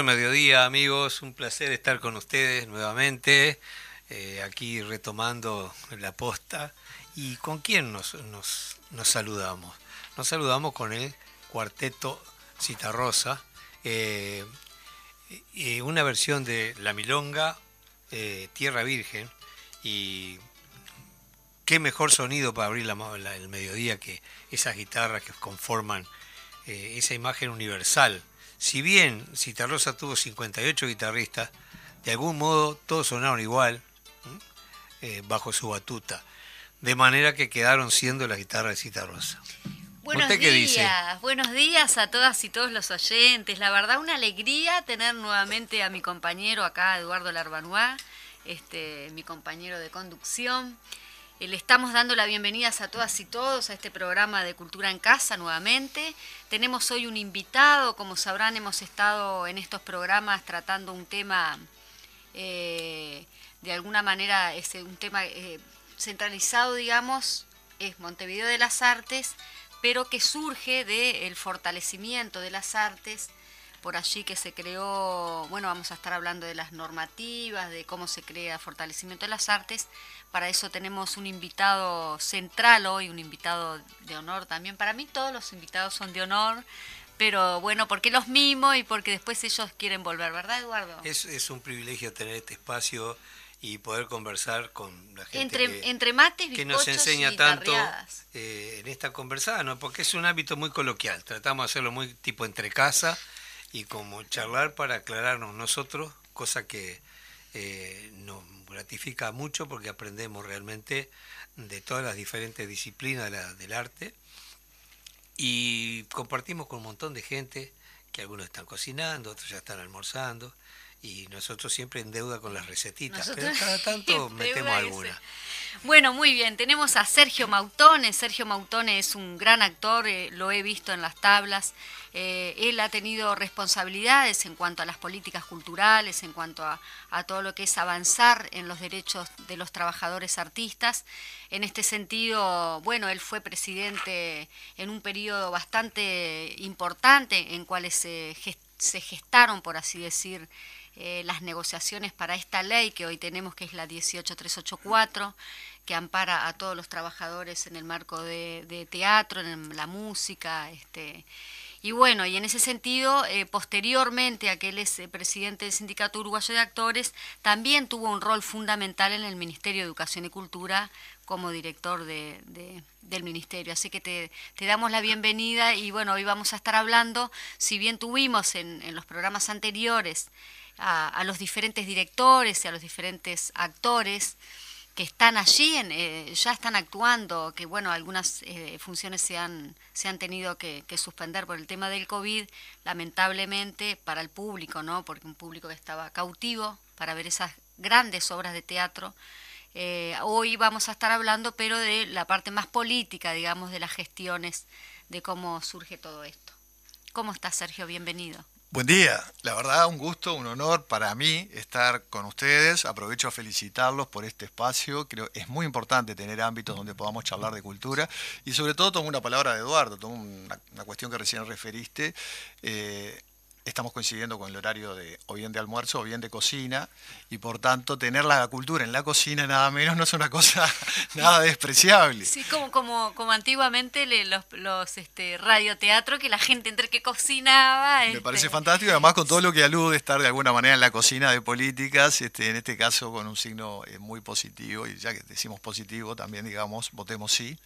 Buen mediodía amigos, un placer estar con ustedes nuevamente, eh, aquí retomando la posta. ¿Y con quién nos, nos, saludamos? Nos saludamos con el cuarteto Citarrosa, eh, una versión de La Milonga, eh, Tierra Virgen, y qué mejor sonido para abrir el mediodía que esas guitarras que conforman esa imagen universal si bien Citarrosa tuvo 58 guitarristas, de algún modo todos sonaron igual eh, bajo su batuta, de manera que quedaron siendo la guitarra de Citarrosa. Buenos días, buenos días a todas y todos los oyentes. La verdad, una alegría tener nuevamente a mi compañero acá, Eduardo Larbanois, este, mi compañero de conducción. Eh, le estamos dando la bienvenida a todas y todos a este programa de Cultura en Casa nuevamente. Tenemos hoy un invitado, como sabrán, hemos estado en estos programas tratando un tema, eh, de alguna manera, un tema eh, centralizado, digamos, es Montevideo de las Artes, pero que surge del fortalecimiento de las artes por allí que se creó, bueno, vamos a estar hablando de las normativas, de cómo se crea fortalecimiento de las artes. Para eso tenemos un invitado central hoy, un invitado de honor también. Para mí todos los invitados son de honor, pero bueno, porque los mimo y porque después ellos quieren volver, ¿verdad, Eduardo? Es, es un privilegio tener este espacio y poder conversar con la gente entre, que, entre mates, que nos enseña tanto eh, en esta conversada, ¿no? porque es un hábito muy coloquial, tratamos de hacerlo muy tipo entre casa y como charlar para aclararnos nosotros, cosa que eh, nos gratifica mucho porque aprendemos realmente de todas las diferentes disciplinas del arte. Y compartimos con un montón de gente que algunos están cocinando, otros ya están almorzando y nosotros siempre en deuda con las recetitas, pero cada tanto metemos alguna. Bueno, muy bien, tenemos a Sergio Mautone. Sergio Mautone es un gran actor, eh, lo he visto en las tablas. Eh, él ha tenido responsabilidades en cuanto a las políticas culturales, en cuanto a, a, todo lo que es avanzar en los derechos de los trabajadores artistas. En este sentido, bueno, él fue presidente en un periodo bastante importante en cuales se, se gestaron, por así decir, eh, las negociaciones para esta ley que hoy tenemos, que es la 18384, que ampara a todos los trabajadores en el marco de, teatro, en la música. Este, y bueno, y en ese sentido, eh, posteriormente a que él es eh, presidente del Sindicato Uruguayo de Actores, también tuvo un rol fundamental en el Ministerio de Educación y Cultura como director de, del ministerio. Así que te, damos la bienvenida y bueno, hoy vamos a estar hablando, si bien tuvimos en, en los programas anteriores a, los diferentes directores y a los diferentes actores que están allí, en, eh, ya están actuando, que bueno, algunas eh, funciones se han, se han tenido que, suspender por el tema del COVID, lamentablemente para el público, ¿no? Porque un público que estaba cautivo para ver esas grandes obras de teatro. Eh, hoy vamos a estar hablando, pero de la parte más política, digamos, de las gestiones, de cómo surge todo esto. ¿Cómo estás, Sergio? Bienvenido. Buen día, la verdad un gusto, un honor para mí estar con ustedes. Aprovecho a felicitarlos por este espacio. Creo es muy importante tener ámbitos donde podamos charlar de cultura y sobre todo tomo una palabra de Eduardo, tomo una, cuestión que recién referiste. Eh, estamos coincidiendo con el horario de o bien de almuerzo o bien de cocina y por tanto tener la cultura en la cocina nada menos no es una cosa nada despreciable. Sí, como como como antiguamente los, los este radioteatro que la gente entre que cocinaba. Me parece este, fantástico, además con todo lo que alude estar de alguna manera en la cocina de políticas, este, en este caso con un signo eh, muy positivo y ya que decimos positivo también digamos votemos sí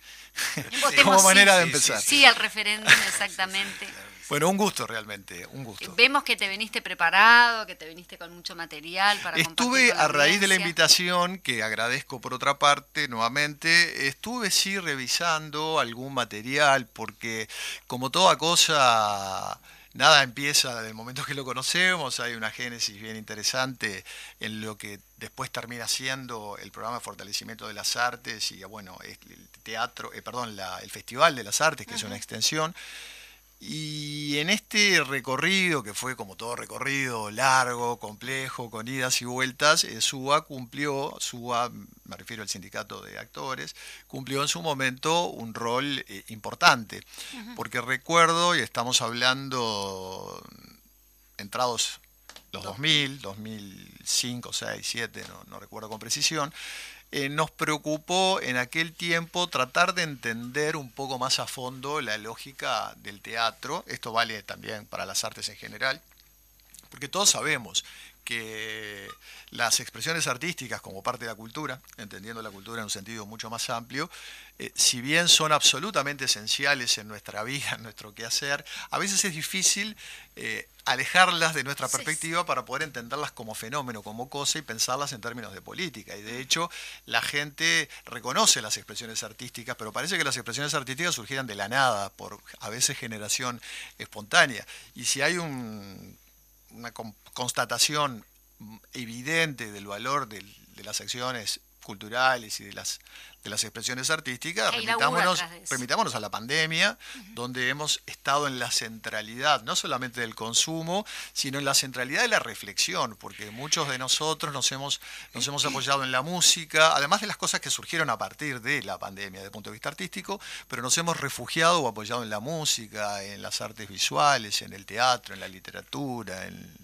como manera de empezar. sí al referéndum exactamente. Bueno, un gusto realmente, un gusto. Vemos que te viniste preparado, que te viniste con mucho material para Estuve a raíz de la invitación, que agradezco por otra parte nuevamente, estuve sí revisando algún material, porque como toda cosa nada empieza desde el momento que lo conocemos, hay una génesis bien interesante en lo que después termina siendo el programa de fortalecimiento de las artes y bueno, el teatro, eh, perdón, el Festival de las Artes, que es una extensión. Y en este recorrido, que fue como todo recorrido, largo, complejo, con idas y vueltas, eh, SUA cumplió, SUA, me refiero al sindicato de actores, cumplió en su momento un rol eh, importante. Porque recuerdo, y estamos hablando entrados los 2000, 2005, 6, 2007, no, no recuerdo con precisión, eh, nos preocupó en aquel tiempo tratar de entender un poco más a fondo la lógica del teatro. Esto vale también para las artes en general, porque todos sabemos que las expresiones artísticas como parte de la cultura, entendiendo la cultura en un sentido mucho más amplio, eh, si bien son absolutamente esenciales en nuestra vida, en nuestro quehacer, a veces es difícil eh, alejarlas de nuestra perspectiva para poder entenderlas como fenómeno, como cosa y pensarlas en términos de política. Y de hecho, la gente reconoce las expresiones artísticas, pero parece que las expresiones artísticas surgieran de la nada, por a veces generación espontánea. Y si hay una constatación evidente del valor de las acciones culturales y de las de las expresiones artísticas, remitámonos, a la pandemia, donde hemos estado en la centralidad, no solamente del consumo, sino en la centralidad de la reflexión, porque muchos de nosotros nos hemos, nos hemos apoyado en la música, además de las cosas que surgieron a partir de la pandemia desde el punto de vista artístico, pero nos hemos refugiado o apoyado en la música, en las artes visuales, en el teatro, en la literatura, en,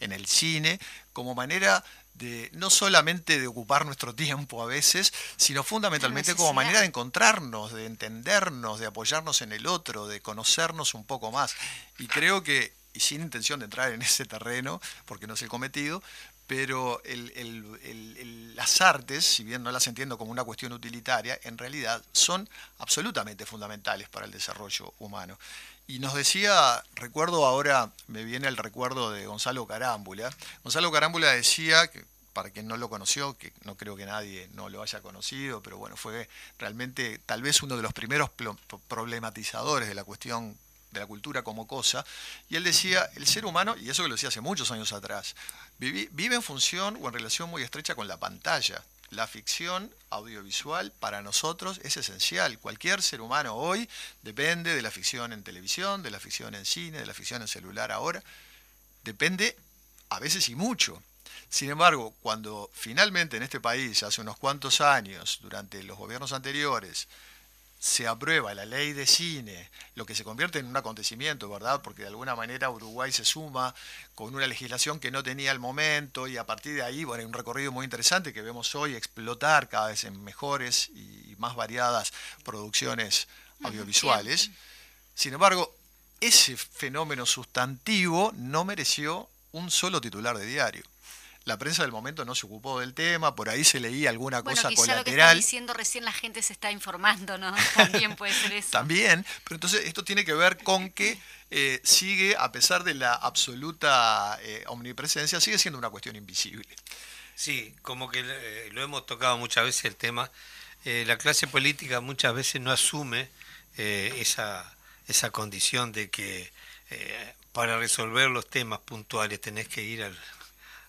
en el cine, como manera de no solamente de ocupar nuestro tiempo a veces, sino fundamentalmente como manera de encontrarnos, de entendernos, de apoyarnos en el otro, de conocernos un poco más. Y creo que, y sin intención de entrar en ese terreno, porque no es el cometido, pero las artes, si bien no las entiendo como una cuestión utilitaria, en realidad son absolutamente fundamentales para el desarrollo humano. Y nos decía, recuerdo ahora, me viene el recuerdo de Gonzalo Carámbula. Gonzalo Carámbula decía, que, para quien no lo conoció, que no creo que nadie no lo haya conocido, pero bueno, fue realmente tal vez uno de los primeros problematizadores de la cuestión de la cultura como cosa. Y él decía, el ser humano, y eso que lo decía hace muchos años atrás, vive en función o en relación muy estrecha con la pantalla la ficción audiovisual para nosotros es esencial. Cualquier ser humano hoy depende de la ficción en televisión, de la ficción en cine, de la ficción en celular ahora. Depende a veces y mucho. Sin embargo, cuando finalmente en este país, hace unos cuantos años, durante los gobiernos anteriores, se aprueba la ley de cine, lo que se convierte en un acontecimiento, ¿verdad? Porque de alguna manera Uruguay se suma con una legislación que no tenía el momento y a partir de ahí, bueno, hay un recorrido muy interesante que vemos hoy explotar cada vez en mejores y más variadas producciones audiovisuales. Sin embargo, ese fenómeno sustantivo no mereció un solo titular de diario la prensa del momento no se ocupó del tema, por ahí se leía alguna cosa colateral. Lo que diciendo recién la gente se está informando, ¿no? También puede ser eso. También, pero entonces esto tiene que ver con que eh, sigue, a pesar de la absoluta eh, omnipresencia, sigue siendo una cuestión invisible. Sí, como que eh, lo hemos tocado muchas veces el tema, la clase política muchas veces no asume esa, esa condición de que para resolver los temas puntuales tenés que ir al,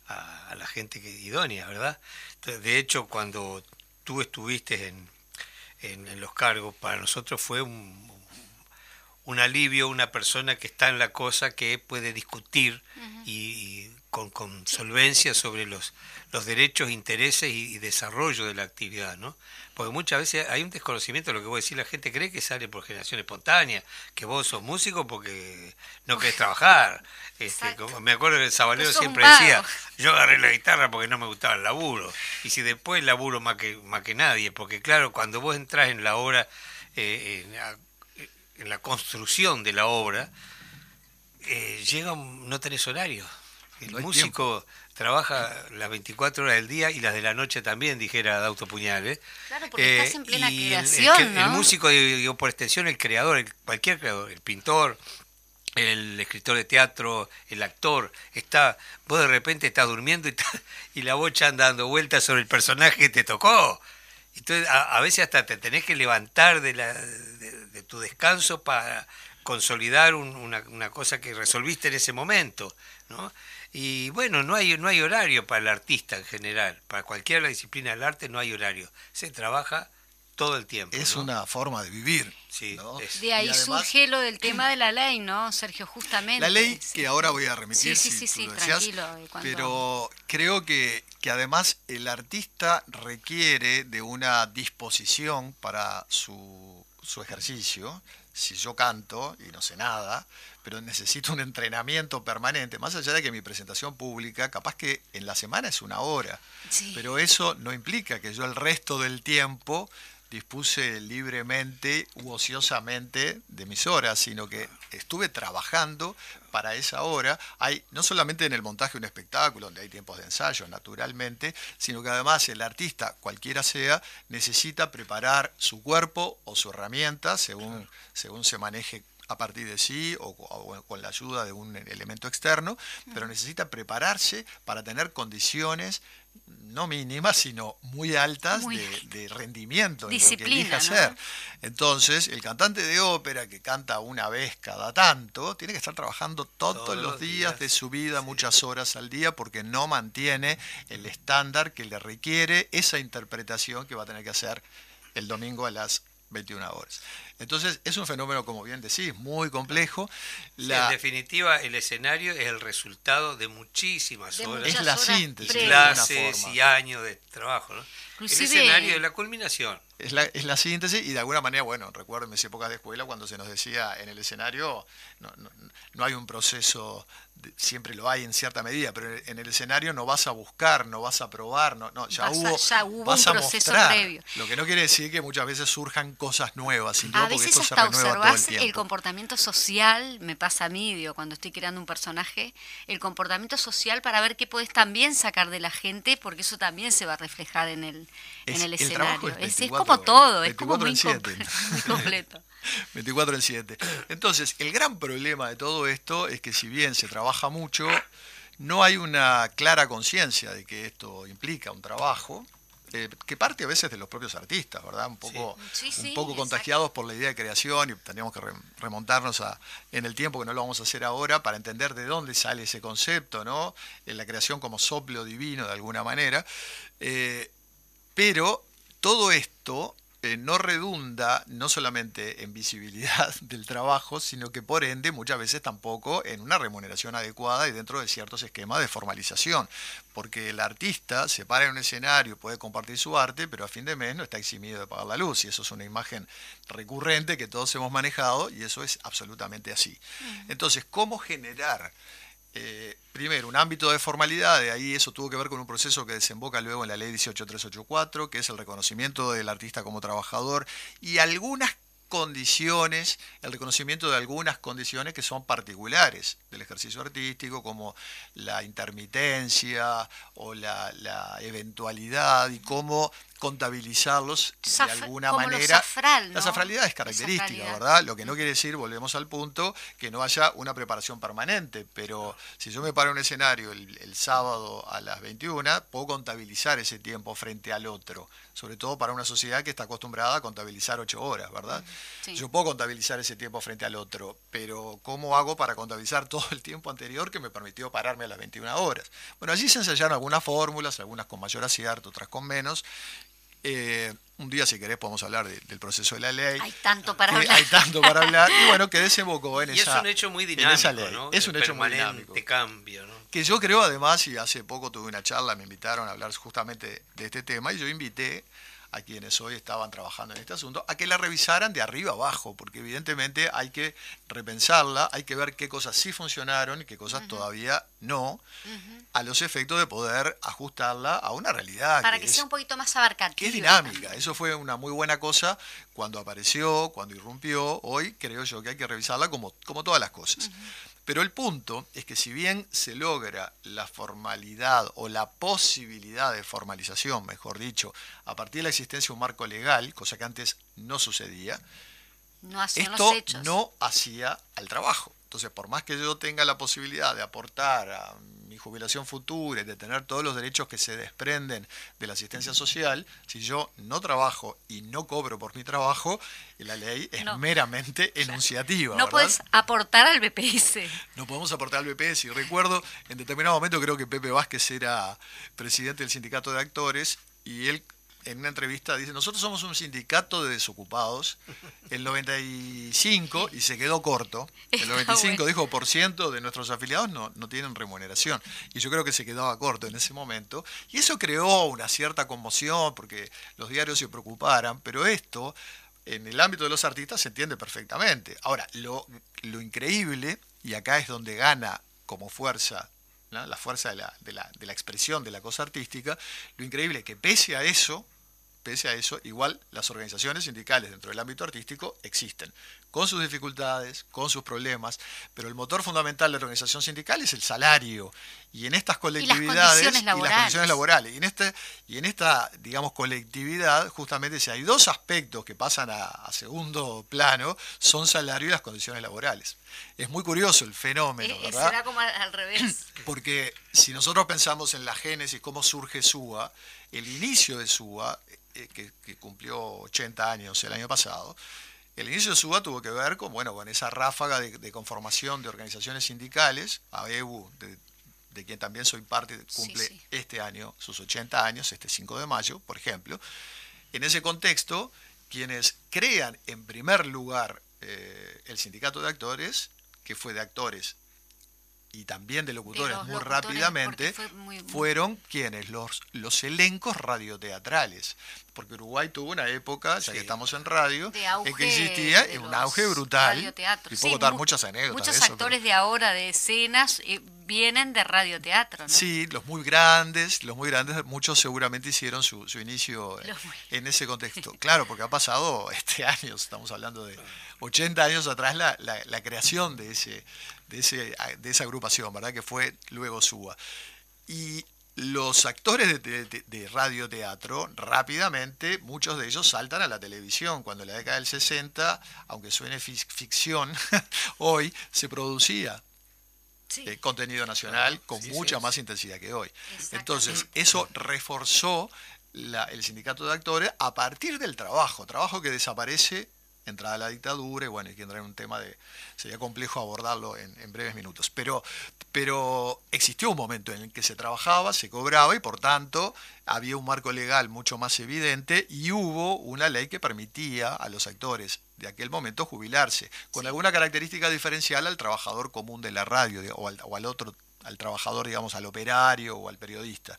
a, la gente que, idónea, ¿verdad? de hecho, cuando tú estuviste en, en, los cargos, para nosotros fue un, un, alivio, una persona que está en la cosa que puede discutir y, con, con, solvencia sobre los, los derechos, intereses y, desarrollo de la actividad, ¿no? Porque muchas veces hay un desconocimiento de lo que voy a decir, la gente cree que sale por generación espontánea, que vos sos músico porque no querés trabajar. Este, me acuerdo que el Sabalero siempre decía, yo agarré la guitarra porque no me gustaba el laburo. Y si después laburo más que, más que nadie, porque claro, cuando vos entras en la obra, eh, en, la, construcción de la obra, eh, llega, no tenés horario. El músico trabaja las 24 horas del día y las de la noche también, dijera Dauto Puñales. Claro, porque estás en plena creación, el, el, músico, digo, por extensión, el creador, cualquier creador, el pintor, el escritor de teatro, el actor, está, vos de repente estás durmiendo y, y la bocha anda dando vueltas sobre el personaje que te tocó. Entonces, a, veces hasta te tenés que levantar de, la, de, tu descanso para consolidar una, una, cosa que resolviste en ese momento, ¿no? Y bueno, no hay, no hay horario para el artista en general, para cualquier disciplina del arte no hay horario, se trabaja todo el tiempo. Es una forma de vivir. Sí, De ahí surge lo del tema de la ley, ¿no, Sergio? Justamente. La ley que ahora voy a remitir, sí, sí, sí, tranquilo. Pero creo que, que además el artista requiere de una disposición para su, su ejercicio. Si yo canto y no sé nada, pero necesito un entrenamiento permanente, más allá de que mi presentación pública, capaz que en la semana es una hora, pero eso no implica que yo el resto del tiempo dispuse libremente u ociosamente de mis horas, sino que estuve trabajando para esa hora. Hay no solamente en el montaje de un espectáculo, donde hay tiempos de ensayo, naturalmente, sino que además el artista, cualquiera sea, necesita preparar su cuerpo o su herramienta según, según se maneje a partir de sí o, con la ayuda de un elemento externo, pero necesita prepararse para tener condiciones no mínimas, sino muy altas de, rendimiento en lo que elija hacer. Entonces, el cantante de ópera que canta una vez cada tanto, tiene que estar trabajando todos, los días, de su vida, muchas horas al día, porque no mantiene el estándar que le requiere esa interpretación que va a tener que hacer el domingo a las 21 horas. Entonces, es un fenómeno, como bien decís, muy complejo. La... en definitiva, el escenario es el resultado de muchísimas horas. Es la síntesis. Clases y años de trabajo. ¿no? El escenario es la culminación. Es la, es la, síntesis y de alguna manera, bueno, recuerdo en mis épocas de escuela cuando se nos decía en el escenario, no, no, no hay un proceso siempre lo hay en cierta medida, pero en el escenario no vas a buscar, no vas a probar, no, no ya, hubo, ya hubo vas un proceso previo. Lo que no quiere decir que muchas veces surjan cosas nuevas, a veces hasta observás el, comportamiento social, me pasa a mí, digo, cuando estoy creando un personaje, el comportamiento social para ver qué puedes también sacar de la gente, porque eso también se va a reflejar en el, en el escenario. Es, es, como todo, es como muy, muy completo. 24 en 7. Entonces, el gran problema de todo esto es que si bien se trabaja mucho, no hay una clara conciencia de que esto implica un trabajo, eh, que parte a veces de los propios artistas, ¿verdad? Un poco, un poco contagiados por la idea de creación y tendríamos que remontarnos a, en el tiempo, que no lo vamos a hacer ahora, para entender de dónde sale ese concepto, ¿no? En la creación como soplo divino de alguna manera. Eh, pero todo esto eh, no redunda no solamente en visibilidad del trabajo, sino que por ende muchas veces tampoco en una remuneración adecuada y dentro de ciertos esquemas de formalización. Porque el artista se para en un escenario, puede compartir su arte, pero a fin de mes no está eximido de pagar la luz. Y eso es una imagen recurrente que todos hemos manejado y eso es absolutamente así. Entonces, ¿cómo generar eh, primero, un ámbito de formalidad, de ahí eso tuvo que ver con un proceso que desemboca luego en la ley 18384, que es el reconocimiento del artista como trabajador y algunas condiciones, el reconocimiento de algunas condiciones que son particulares del ejercicio artístico, como la intermitencia o la, la eventualidad y cómo contabilizarlos de alguna manera. La safralidad es característica, ¿verdad? Lo que no quiere decir, volvemos al punto, que no haya una preparación permanente, pero si yo me paro en un escenario el, sábado a las 21, puedo contabilizar ese tiempo frente al otro, sobre todo para una sociedad que está acostumbrada a contabilizar ocho horas, ¿verdad? Yo puedo contabilizar ese tiempo frente al otro, pero ¿cómo hago para contabilizar todo el tiempo anterior que me permitió pararme a las 21 horas? Bueno, allí se ensayaron algunas fórmulas, algunas con mayor acierto, otras con menos, eh, un día, si querés, podemos hablar del proceso de la ley. Hay tanto para hablar. Hay tanto para hablar. Y bueno, que desembocó en, esa, es un hecho muy dinámico, ley. Es un hecho muy dinámico. cambio, ¿no? Que yo creo, además, y hace poco tuve una charla, me invitaron a hablar justamente de este tema, y yo invité a quienes hoy estaban trabajando en este asunto, a que la revisaran de arriba abajo, porque evidentemente hay que repensarla, hay que ver qué cosas sí funcionaron y qué cosas todavía no, a los efectos de poder ajustarla a una realidad. Para que, sea un poquito más abarcativa. Que es dinámica, eso fue una muy buena cosa cuando apareció, cuando irrumpió, hoy creo yo que hay que revisarla como, como todas las cosas. Pero el punto es que si bien se logra la formalidad o la posibilidad de formalización, mejor dicho, a partir de la existencia de un marco legal, cosa que antes no sucedía, esto no hacía al trabajo. Entonces, por más que yo tenga la posibilidad de aportar a jubilación futura y de tener todos los derechos que se desprenden de la asistencia social, si yo no trabajo y no cobro por mi trabajo, la ley es meramente enunciativa. No puedes aportar al BPS. No podemos aportar al BPS. Y recuerdo, en determinado momento creo que Pepe Vázquez era presidente del sindicato de actores y él en una entrevista dice, nosotros somos un sindicato de desocupados, el 95, y se quedó corto, el 95 dijo, por ciento de nuestros afiliados no, no tienen remuneración, y yo creo que se quedaba corto en ese momento, y eso creó una cierta conmoción, porque los diarios se preocuparan, pero esto, en el ámbito de los artistas, se entiende perfectamente. Ahora, lo, lo increíble, y acá es donde gana como fuerza la fuerza de la, de, la, de la, expresión de la cosa artística, lo increíble es que pese a eso, pese a eso, igual las organizaciones sindicales dentro del ámbito artístico existen, con sus dificultades, con sus problemas, pero el motor fundamental de la organización sindical es el salario. Y en estas colectividades y las condiciones laborales. Y en, este, y en esta, digamos, colectividad, justamente si hay dos aspectos que pasan a, segundo plano, son salario y las condiciones laborales. Es muy curioso el fenómeno, eh, ¿verdad? Será como al revés. Porque si nosotros pensamos en la génesis, cómo surge SUA, el inicio de SUA, eh, que, que cumplió 80 años el año pasado, el inicio de SUBA tuvo que ver con, bueno, con esa ráfaga de, conformación de organizaciones sindicales, AEU, de, quien también soy parte, cumple este año sus 80 años, este 5 de mayo, por ejemplo. En ese contexto, quienes crean en primer lugar eh, el sindicato de actores, que fue de actores y también de locutores, muy rápidamente, fueron quienes, los, los elencos radioteatrales. Porque Uruguay tuvo una época, ya que estamos en radio, en que existía un auge brutal. Y puedo contar muchas anécdotas. Muchos actores de ahora, de escenas, eh, vienen de radioteatro. ¿no? Sí, los muy grandes, los muy grandes, muchos seguramente hicieron su, su inicio en ese contexto. Claro, porque ha pasado este año, estamos hablando de 80 años atrás, la, la, la creación de ese de, ese, de esa agrupación, ¿verdad? Que fue luego SUA. Y los actores de, de, radioteatro rápidamente, muchos de ellos saltan a la televisión. Cuando en la década del 60, aunque suene ficción, hoy se producía eh, contenido nacional con mucha más intensidad que hoy. Entonces, eso reforzó el sindicato de actores a partir del trabajo, trabajo que desaparece entrada a la dictadura, y bueno, y que entra en un tema de, sería complejo abordarlo en, breves minutos. Pero, pero existió un momento en el que se trabajaba, se cobraba y por tanto había un marco legal mucho más evidente y hubo una ley que permitía a los actores de aquel momento jubilarse, con alguna característica diferencial al trabajador común de la radio o al, o al otro al trabajador, digamos, al operario o al periodista.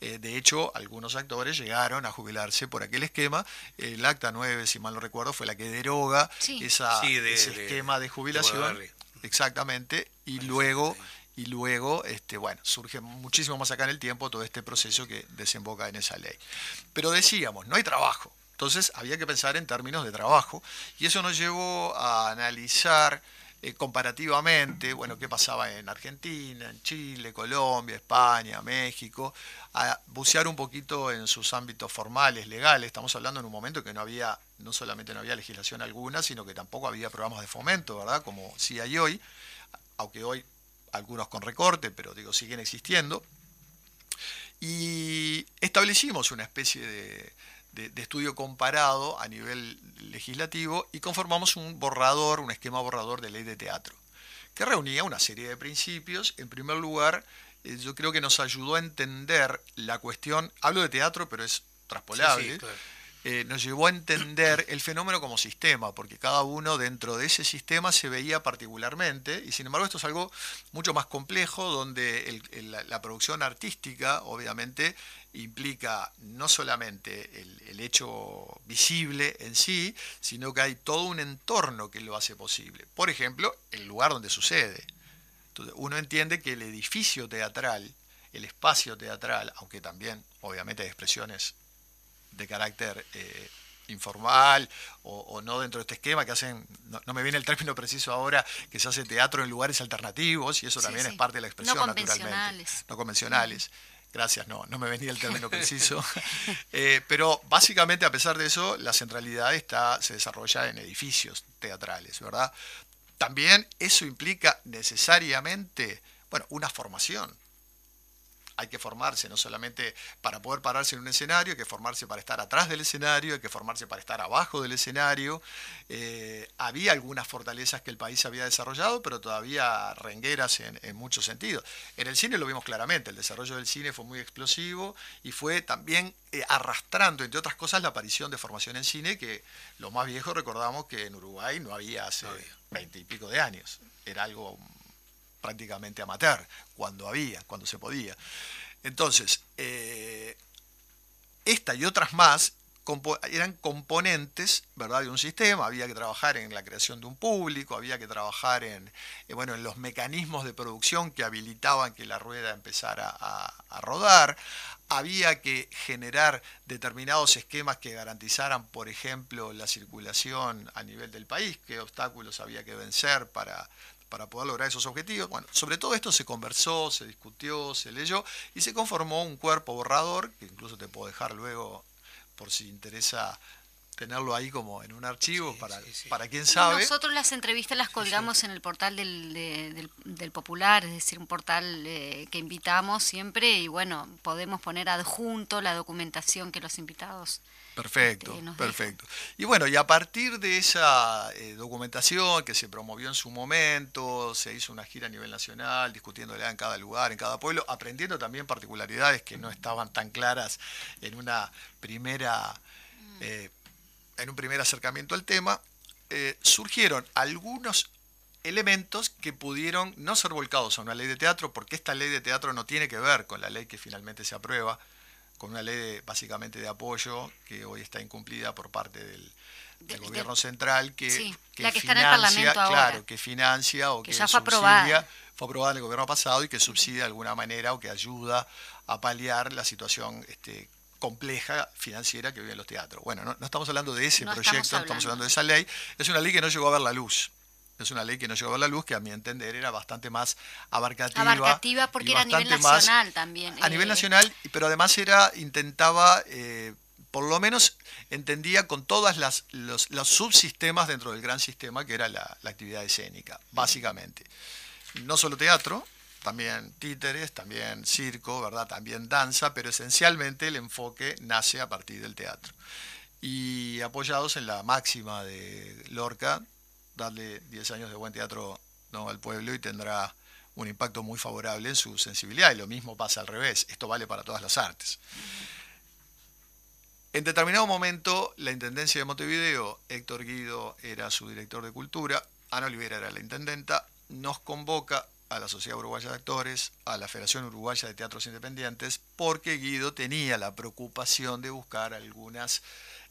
Eh, de hecho, algunos actores llegaron a jubilarse por aquel esquema. El acta 9, si mal no recuerdo, fue la que deroga esa, ese esquema de jubilación. exactamente. Y luego, y luego este, bueno, surge muchísimo más acá en el tiempo todo este proceso que desemboca en esa ley. Pero decíamos, no hay trabajo. Entonces había que pensar en términos de trabajo. Y eso nos llevó a analizar eh, comparativamente, bueno, qué pasaba en Argentina, en Chile, Colombia, España, México, a bucear un poquito en sus ámbitos formales, legales. Estamos hablando en un momento que no había, no solamente no había legislación alguna, sino que tampoco había programas de fomento, ¿verdad? Como sí hay hoy, aunque hoy algunos con recorte, pero digo, siguen existiendo. Y establecimos una especie de, de, estudio comparado a nivel legislativo y conformamos un borrador, un esquema borrador de ley de teatro, que reunía una serie de principios. En primer lugar, eh, yo creo que nos ayudó a entender la cuestión, hablo de teatro, pero es traspolable. Eh, nos llevó a entender el fenómeno como sistema, porque cada uno dentro de ese sistema se veía particularmente, y sin embargo esto es algo mucho más complejo, donde la, producción artística obviamente implica no solamente el, hecho visible en sí, sino que hay todo un entorno que lo hace posible. Por ejemplo, el lugar donde sucede. Entonces, uno entiende que el edificio teatral, el espacio teatral, aunque también obviamente hay expresiones de carácter eh, informal o, no dentro de este esquema que hacen, no, me viene el término preciso ahora, que se hace teatro en lugares alternativos y eso también es parte de la expresión no naturalmente. No convencionales. Gracias, no, no me venía el término preciso. Eh, pero básicamente, a pesar de eso, la centralidad está, se desarrolla en edificios teatrales, ¿verdad? También eso implica necesariamente, bueno, una formación hay que formarse, no solamente para poder pararse en un escenario, hay que formarse para estar atrás del escenario, hay que formarse para estar abajo del escenario. Eh, había algunas fortalezas que el país había desarrollado, pero todavía rengueras en, muchos sentidos. En el cine lo vimos claramente, el desarrollo del cine fue muy explosivo y fue también eh, arrastrando, entre otras cosas, la aparición de formación en cine, que lo más viejo recordamos que en Uruguay no había hace veinte y pico de años. Era algo prácticamente amateur, cuando había, cuando se podía. Entonces, eh, esta y otras más eran componentes ¿verdad? de un sistema, había que trabajar en la creación de un público, había que trabajar en, eh, bueno, en los mecanismos de producción que habilitaban que la rueda empezara a, rodar, había que generar determinados esquemas que garantizaran, por ejemplo, la circulación a nivel del país, qué obstáculos había que vencer para, para poder lograr esos objetivos. Bueno, sobre todo esto se conversó, se discutió, se leyó y se conformó un cuerpo borrador, que incluso te puedo dejar luego por si interesa tenerlo ahí como en un archivo para, para quien sabe. Nosotros las entrevistas las colgamos en el portal del, del, Popular, es decir, un portal eh, que invitamos siempre y bueno, podemos poner adjunto la documentación que los invitados. Perfecto, perfecto. Y bueno, y a partir de esa eh, documentación que se promovió en su momento, se hizo una gira a nivel nacional, discutiéndola en cada lugar, en cada pueblo, aprendiendo también particularidades que no estaban tan claras en una primera... Mm. Eh, en un primer acercamiento al tema, eh, surgieron algunos elementos que pudieron no ser volcados a una ley de teatro, porque esta ley de teatro no tiene que ver con la ley que finalmente se aprueba, con una ley básicamente de apoyo que hoy está incumplida por parte del, gobierno central que, financia, claro, que financia o que, ya fue subsidia, fue aprobada en el gobierno pasado y que subsidia de alguna manera o que ayuda a paliar la situación este, compleja financiera que viven los teatros. Bueno, no, estamos hablando de ese proyecto, estamos hablando. de esa ley. Es una ley que no llegó a ver la luz. Es una ley que no llegó a la luz, que a mi entender era bastante más abarcativa. Abarcativa porque era a nivel nacional también. A nivel eh. nacional, pero además era, intentaba, eh, por lo menos entendía con todas las los, subsistemas dentro del gran sistema que era la actividad escénica, básicamente. No solo teatro, también títeres, también circo, ¿verdad? También danza, pero esencialmente el enfoque nace a partir del teatro. Y apoyados en la máxima de Lorca, darle 10 años de buen teatro al pueblo y tendrá un impacto muy favorable en su sensibilidad. Y lo mismo pasa al revés, esto vale para todas las artes. En determinado momento, la Intendencia de Montevideo, Héctor Guido era su director de cultura, Ana Olivera era la intendenta, nos convoca a la Sociedad Uruguaya de Actores, a la Federación Uruguaya de Teatros Independientes, porque Guido tenía la preocupación de buscar algunas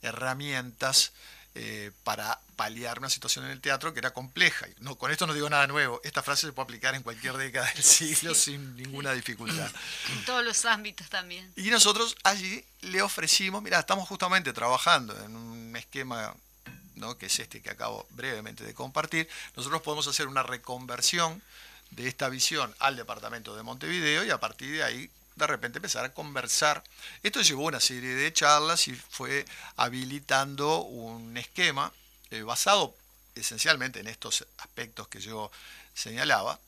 herramientas eh, para paliar una situación en el teatro que era compleja. No, con esto no digo nada nuevo, esta frase se puede aplicar en cualquier década del siglo sin ninguna dificultad. En todos los ámbitos también. Y nosotros allí le ofrecimos, mira, estamos justamente trabajando en un esquema ¿no? que es este que acabo brevemente de compartir, nosotros podemos hacer una reconversión de esta visión al departamento de Montevideo y a partir de ahí de repente empezar a conversar. Esto llevó una serie de charlas y fue habilitando un esquema eh, basado esencialmente en estos aspectos que yo señalaba,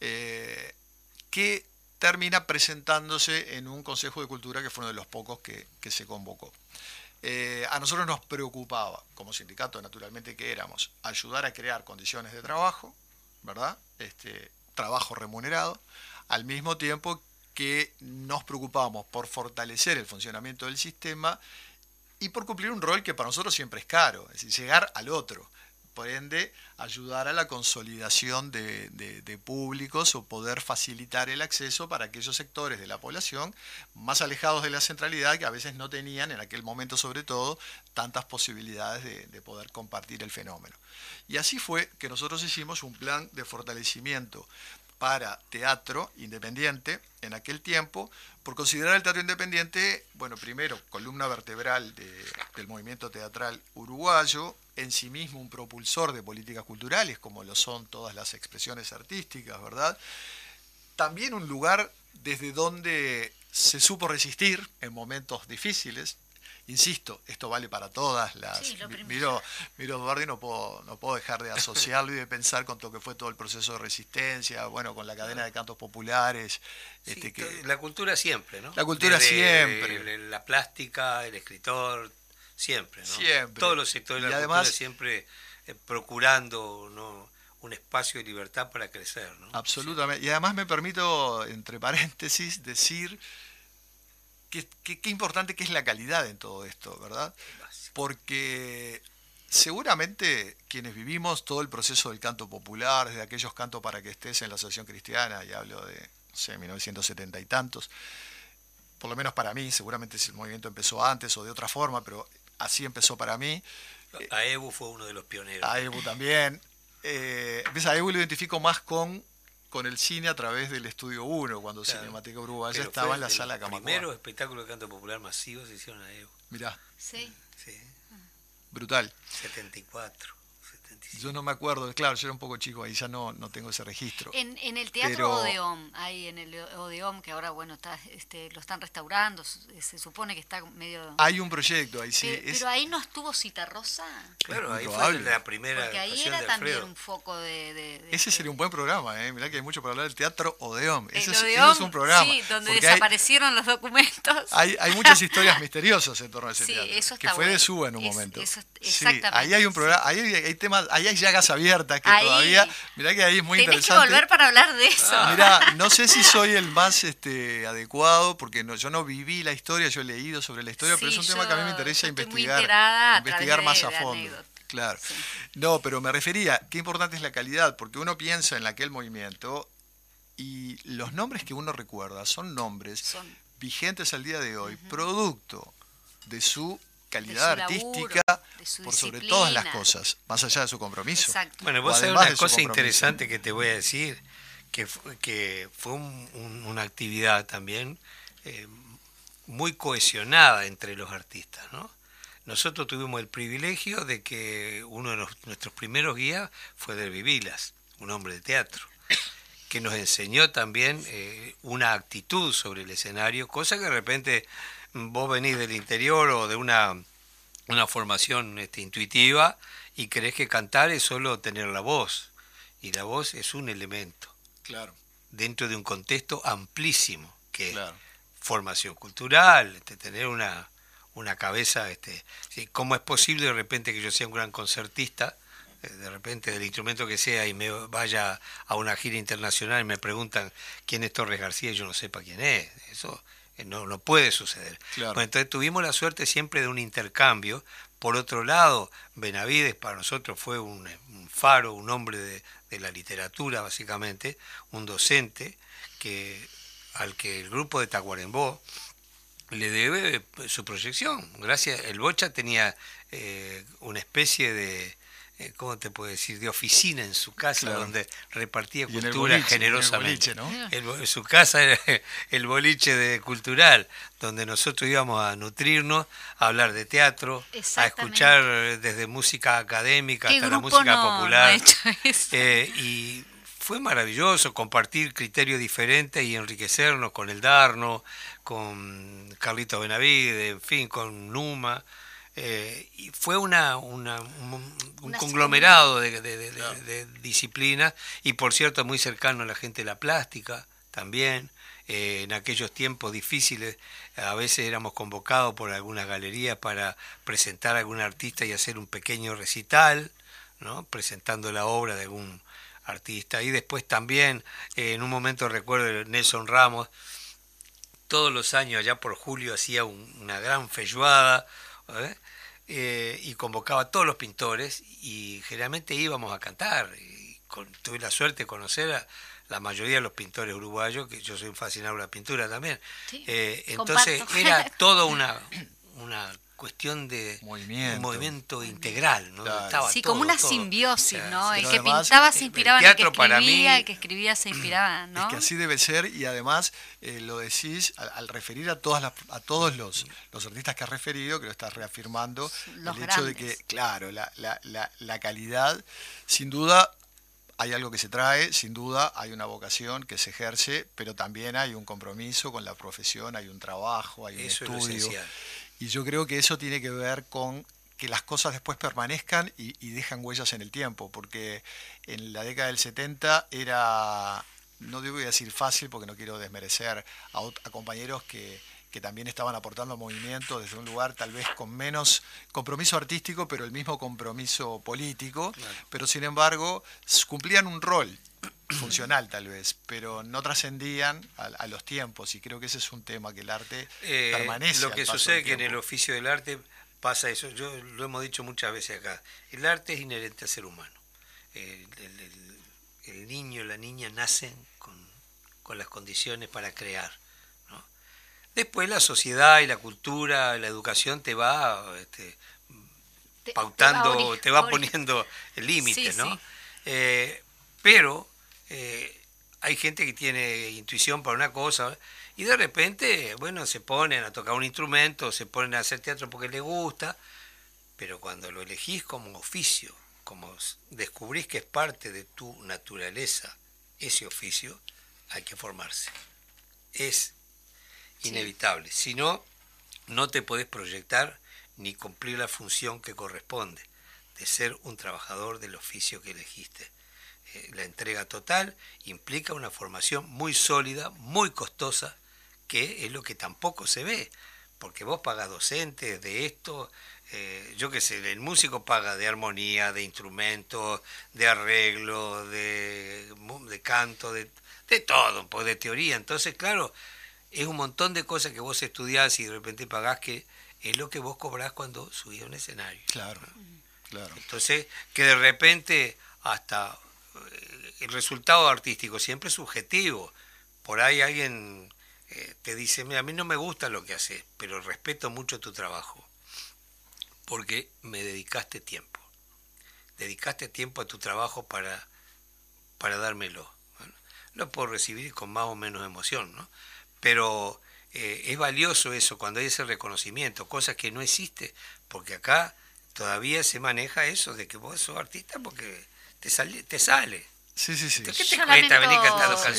eh, que termina presentándose en un Consejo de Cultura que fue uno de los pocos que, se convocó. Eh, a nosotros nos preocupaba, como sindicato naturalmente que éramos, ayudar a crear condiciones de trabajo, ¿verdad? Este, trabajo remunerado, al mismo tiempo que nos preocupamos por fortalecer el funcionamiento del sistema y por cumplir un rol que para nosotros siempre es caro, es decir, llegar al otro. Por ende, ayudar a la consolidación de, públicos o poder facilitar el acceso para aquellos sectores de la población más alejados de la centralidad que a veces no tenían, en aquel momento sobre todo, tantas posibilidades de, de poder compartir el fenómeno. Y así fue que nosotros hicimos un plan de fortalecimiento para teatro independiente en aquel tiempo, por considerar el teatro independiente, bueno, primero, columna vertebral del movimiento teatral uruguayo, en sí mismo un propulsor de políticas culturales, como lo son todas las expresiones artísticas, ¿verdad? También un lugar desde donde se supo resistir en momentos difíciles, Insisto, esto vale para todas las... miro, miro Eduardo y no puedo, no puedo dejar de asociarlo y de pensar con lo que fue todo el proceso de resistencia, bueno, con la cadena de cantos populares. este, que, la cultura siempre, ¿no? La cultura siempre. la plástica, el escritor, siempre, ¿no? Siempre. Todos los sectores de la cultura siempre eh, procurando, ¿no? un espacio de libertad para crecer. ¿no? Absolutamente. Y además me permito, entre paréntesis, decir qué, importante que es la calidad en todo esto, ¿verdad? Porque seguramente quienes vivimos todo el proceso del canto popular, desde aquellos cantos para que estés en la Asociación Cristiana, y hablo de, no sé, 1970 y tantos, por lo menos para mí, seguramente el movimiento empezó antes o de otra forma, pero así empezó para mí. AEBU fue uno de los pioneros. AEBU también. Eh, a AEBU lo identifico más con, con el cine a través del Estudio 1, cuando claro. Cinemateca Uruguaya estaba en la sala Camacuá. El primero espectáculo de canto popular masivo se hicieron a AEBU. Mirá. Sí. Sí. Brutal. 74. Yo no me acuerdo, claro, yo era un poco chico ahí, ya no, no tengo ese registro. En, en el Teatro Odeón, ahí en el Odeón, que ahora bueno está, este, lo están restaurando, se supone que está medio... Hay un proyecto ahí, sí. Pero, ahí no estuvo Citarrosa. Claro, ahí fue la primera Porque ahí era también un foco de... ese sería un buen programa, ¿eh? mirá que hay mucho para hablar del Teatro Odeón. Ese, es, Odeón, es, un programa. Sí, donde desaparecieron los documentos. Hay, hay muchas historias misteriosas en torno a ese sí, teatro. Eso que fue de Suba en un momento. Eso, exactamente. ahí hay un programa, ahí hay, temas, ahí hay llagas abiertas que todavía. Mirá que ahí es muy Tenés interesante. que volver para hablar de eso. Ah, mirá, no sé si soy el más este, adecuado, porque no, yo no viví la historia, yo he leído sobre la historia, pero es un tema que a mí me interesa investigar, investigar más a fondo. Claro. No, pero me refería, qué importante es la calidad, porque uno piensa en aquel movimiento y los nombres que uno recuerda son nombres vigentes al día de hoy, producto de su calidad artística por sobre todas las cosas, más allá de su compromiso. Bueno, vos sabés una cosa interesante que te voy a decir, que, que fue una actividad también eh, muy cohesionada entre los artistas, ¿no? Nosotros tuvimos el privilegio de que uno de nuestros primeros guías fue Del Vivilas, un hombre de teatro, que nos enseñó también eh, una actitud sobre el escenario, cosa que de repente vos venís del interior o de una, una formación este, intuitiva y crees que cantar es solo tener la voz. Y la voz es un elemento. Claro. Dentro de un contexto amplísimo, que es formación cultural, este, tener una, una cabeza, este, ¿cómo es posible de repente que yo sea un gran concertista? Eh, de repente del instrumento que sea y me vaya a una gira internacional y me preguntan quién es Torres García y yo no sepa quién es. Eso no, no puede suceder. entonces tuvimos la suerte siempre de un intercambio. Por otro lado, Benavides para nosotros fue un, faro, un hombre de, la literatura, básicamente, un docente que al que el grupo de Tacuarembó le debe su proyección. Gracias, el Bocha tenía eh, una especie de, eh, ¿cómo te puedo decir?, de oficina en su casa donde repartía cultura generosamente. su casa era el boliche de cultural, donde nosotros íbamos a nutrirnos, a hablar de teatro, a escuchar desde música académica hasta la música popular. Eh, y fue maravilloso compartir criterios diferentes y enriquecernos con el Darno, con Carlito Benavide, en fin, con Numa. Eh, y fue una, una un, conglomerado de, de, disciplinas y por cierto muy cercano a la gente de la plástica también. Eh, en aquellos tiempos difíciles a veces éramos convocados por algunas galerías para presentar a algún artista y hacer un pequeño recital, ¿no? presentando la obra de algún artista. Y después también, eh, en un momento recuerdo Nelson Ramos, todos los años, allá por julio, hacía una gran feijoada ¿eh? Eh, y convocaba a todos los pintores y generalmente íbamos a cantar. Y tuve la suerte de conocer a la mayoría de los pintores uruguayos, que yo soy un fascinado de la pintura también. Eh, entonces era toda una, una cuestión de movimiento, un movimiento integral, ¿no? Estaba sí, como una simbiosis, ¿no? el que pintaba se inspiraba en el que escribía, el que escribía se inspiraba, ¿no? Es que así debe ser y además eh, lo decís al, referir a todas las, a todos los, los artistas que has referido, que lo estás reafirmando, el hecho de que, claro, la, la, la, la calidad, sin duda hay algo que se trae, sin duda hay una vocación que se ejerce, pero también hay un compromiso con la profesión, hay un trabajo, hay un estudio. Y yo creo que eso tiene que ver con que las cosas después permanezcan y, dejan huellas en el tiempo, porque en la década del 70 era, no digo decir fácil porque no quiero desmerecer a, compañeros que, que, también estaban aportando movimiento desde un lugar tal vez con menos compromiso artístico, pero el mismo compromiso político, pero sin embargo cumplían un rol funcional tal vez, pero no trascendían a, los tiempos y creo que ese es un tema que el arte eh, permanece. Lo que sucede que en el oficio del arte pasa eso, yo lo hemos dicho muchas veces acá, el arte es inherente al ser humano. El, el, niño, la niña nacen con, con, las condiciones para crear. Después la sociedad y la cultura, la educación te va este, pautando, te va, poniendo límites, ¿no? Eh, pero eh, hay gente que tiene intuición para una cosa y de repente, bueno, se ponen a tocar un instrumento, se ponen a hacer teatro porque les gusta, pero cuando lo elegís como oficio, como descubrís que es parte de tu naturaleza ese oficio, hay que formarse. Es inevitable. Si no, no te podés proyectar ni cumplir la función que corresponde de ser un trabajador del oficio que elegiste. Eh, la entrega total implica una formación muy sólida, muy costosa, que es lo que tampoco se ve, porque vos pagas docentes de esto, eh, yo qué sé, el músico paga de armonía, de instrumentos, de arreglo, de, de canto, de, de todo, pues de teoría. Entonces, claro, es un montón de cosas que vos estudiás y de repente pagás que es lo que vos cobrás cuando subís a un escenario. Claro, claro. Entonces, que de repente hasta el resultado artístico siempre es subjetivo. Por ahí alguien eh, te dice, mira, a mí no me gusta lo que haces, pero respeto mucho tu trabajo, porque me dedicaste tiempo. Dedicaste tiempo a tu trabajo para, para dármelo. lo puedo recibir con más o menos emoción, ¿no? Pero eh, es valioso eso cuando hay ese reconocimiento, cosa que no existe, porque acá todavía se maneja eso de que vos sos artista porque te sale. Te sale. Sí, sí, sí. ¿Qué te lamento,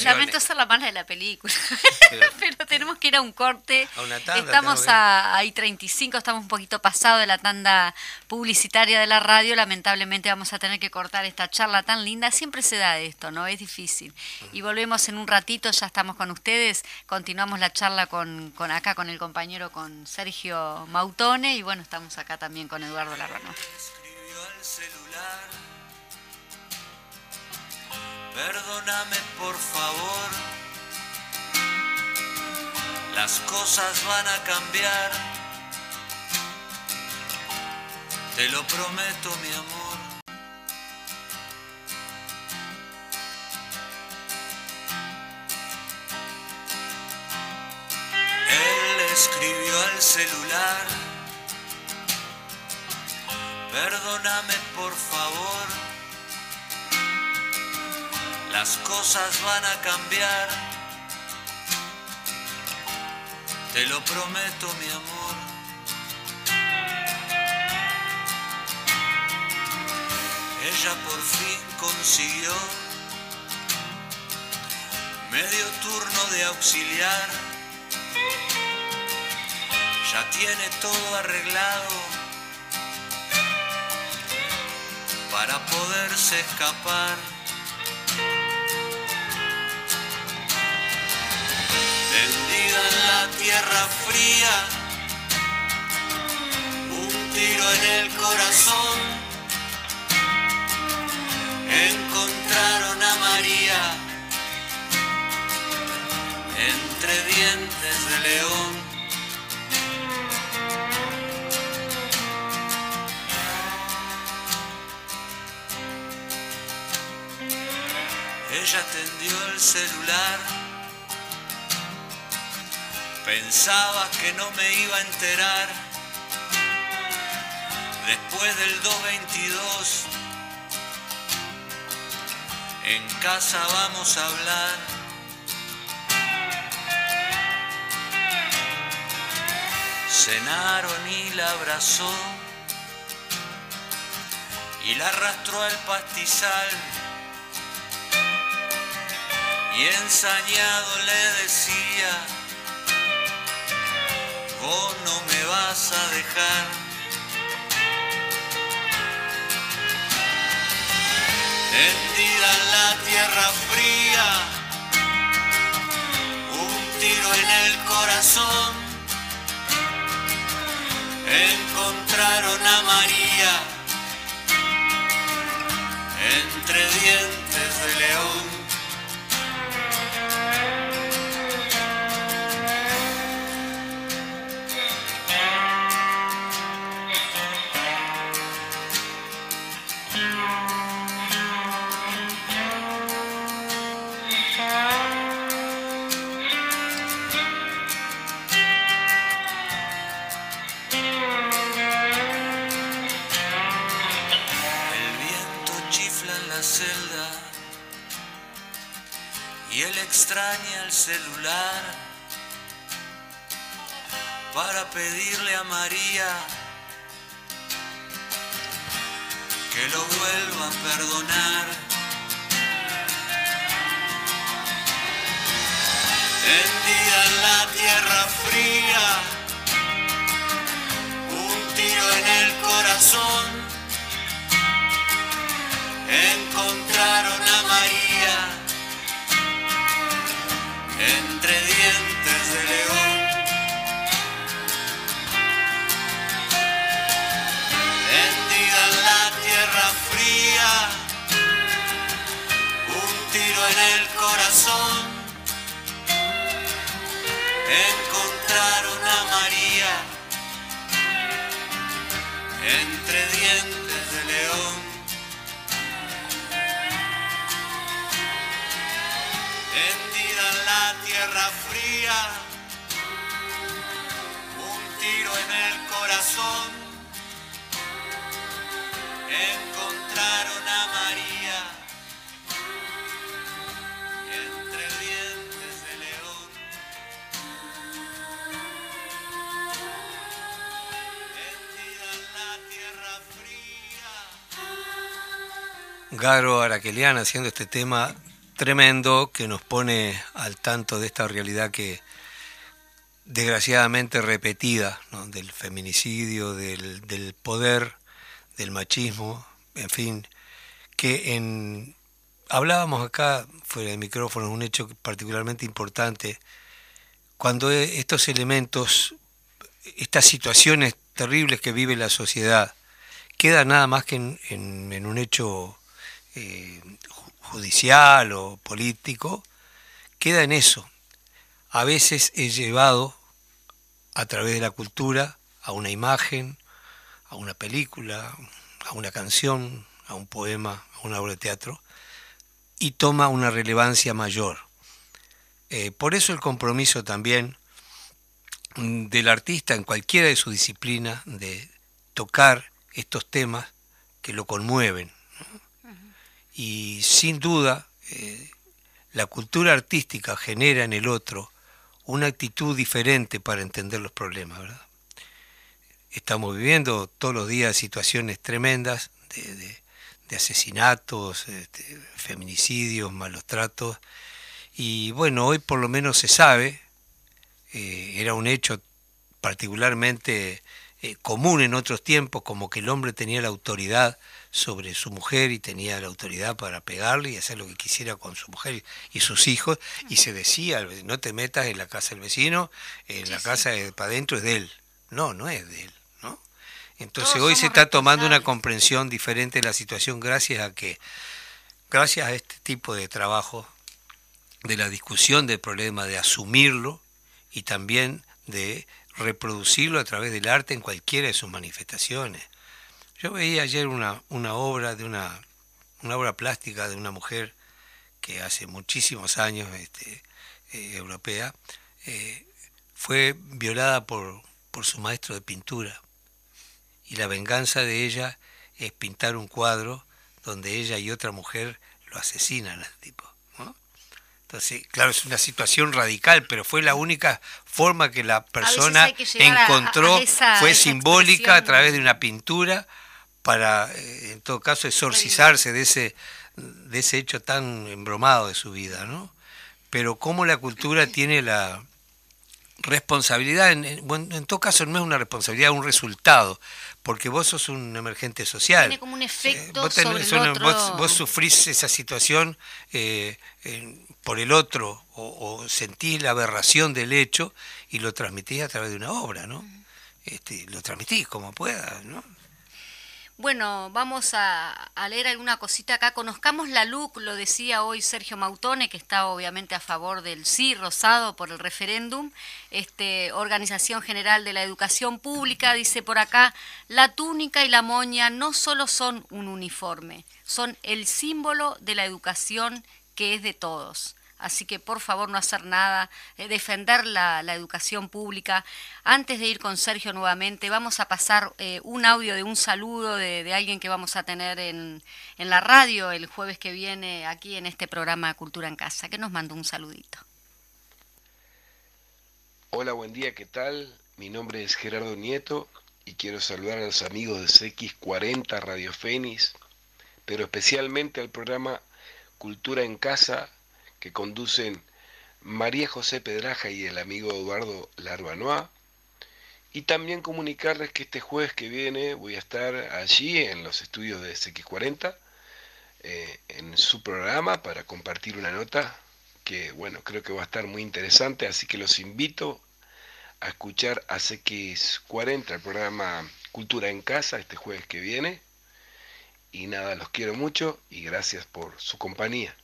lamento ser la mala de la película, pero, tenemos que ir a un corte. A una tanda, estamos a, ahí 35, estamos un poquito pasado de la tanda publicitaria de la radio. Lamentablemente vamos a tener que cortar esta charla tan linda. Siempre se da esto, ¿no? Es difícil. Y volvemos en un ratito, ya estamos con ustedes. Continuamos la charla con, con acá, con el compañero, con Sergio Mautone. Y bueno, estamos acá también con Eduardo Larrano. Perdóname por favor, las cosas van a cambiar, te lo prometo mi amor. Él escribió al celular, perdóname por favor las cosas van a cambiar. Te lo prometo, mi amor. Ella por fin consiguió medio turno de auxiliar. Ya tiene todo arreglado para poderse escapar. Fría, un tiro en el corazón. Encontraron a María entre dientes de león. Ella tendió el celular Pensaba que no me iba a enterar. Después del 222, en casa vamos a hablar. Cenaron y la abrazó y la arrastró al pastizal. Y ensañado le decía, vos no me vas a dejar. Tendida en la tierra fría, un tiro en el corazón. Encontraron a María entre dientes de león. Extraña el celular para pedirle a María que lo vuelva a perdonar. Tendida en la tierra fría, un tiro en el corazón, encontraron a María entre dientes de león. Tendida en la tierra fría, un tiro en el corazón. Encontraron a María entre dientes de león. Tierra fría, un tiro en el corazón. Encontraron a María entre dientes de león. Tendida en la tierra fría. Garo Araquelian haciendo este tema tremendo que nos pone al tanto de esta realidad que desgraciadamente repetida, ¿no? del feminicidio, del, del poder, del machismo, en fin, que en hablábamos acá fuera de micrófono, un hecho particularmente importante, cuando e- estos elementos, estas situaciones terribles que vive la sociedad, quedan nada más que en, un hecho eh, judicial o político, queda en eso. A veces es llevado a través de la cultura a una imagen, a una película, a una canción, a un poema, a una obra de teatro, y toma una relevancia mayor. Eh, por eso el compromiso también del artista en cualquiera de su disciplina de tocar estos temas que lo conmueven. Y sin duda, eh, la cultura artística genera en el otro una actitud diferente para entender los problemas. Estamos viviendo todos los días situaciones tremendas de, de- de asesinatos, este, feminicidios, malos tratos. Y bueno, hoy por lo menos se sabe, eh, era un hecho particularmente eh, común en otros tiempos, como que el hombre tenía la autoridad sobre su mujer y tenía la autoridad para pegarle y hacer lo que quisiera con su mujer y, sus hijos, y se decía, no te metas en la casa del vecino, en la casa de para adentro es de él. No, no es de él, ¿no? Entonces Todos hoy se está tomando una comprensión diferente de la situación gracias a que, gracias a este tipo de trabajo, de la discusión del problema, de asumirlo y también de reproducirlo a través del arte en cualquiera de sus manifestaciones. Yo veía ayer una, una obra de una, una obra plástica de una mujer que hace muchísimos años, este, eh, europea, eh, fue violada por, por su maestro de pintura. Y la venganza de ella es pintar un cuadro donde ella y otra mujer lo asesinan al tipo. ¿no? Entonces, claro, es una situación radical, pero fue la única forma que la persona que a- encontró, a esa- fue esa simbólica a través de una pintura para, eh, en todo caso, exorcizarse de ese, de ese hecho tan embromado de su vida, ¿no? Pero cómo la cultura tiene la responsabilidad, en, en- en todo caso no es una responsabilidad, es un resultado, porque vos sos un emergente social. Tiene como un efecto vos, sobre el una- otro. vos- vos sufrís esa situación eh, por el otro o, o sentís la aberración del hecho y lo transmitís a través de una obra, ¿no? Este, lo transmitís como puedas, ¿no? Bueno, vamos a, leer alguna cosita acá. Conozcamos la LUC, lo decía hoy Sergio Mautone, que está obviamente a favor del sí rosado por el referéndum. Este, Organización General de la Educación Pública dice por acá, la túnica y la moña no solo son un uniforme, son el símbolo de la educación que es de todos. Así que por favor no hacer nada, eh, defender la, educación pública. Antes de ir con Sergio nuevamente, vamos a pasar eh, un audio de un saludo de, alguien que vamos a tener en, en la radio el jueves que viene aquí en este programa Cultura en Casa, que nos mandó un saludito. Hola, buen día, ¿qué tal? Mi nombre es Gerardo Nieto y quiero saludar a los amigos de CX40 Radio Fénix, pero especialmente al programa Cultura en Casa que conducen María José Pedraja y el amigo Eduardo Larbanois. Y también comunicarles que este jueves que viene voy a estar allí en los estudios de CX40, eh, en su programa, para compartir una nota que, bueno, creo que va a estar muy interesante, así que los invito a escuchar a CX40, el programa Cultura en Casa, este jueves que viene. Y nada, los quiero mucho y gracias por su compañía.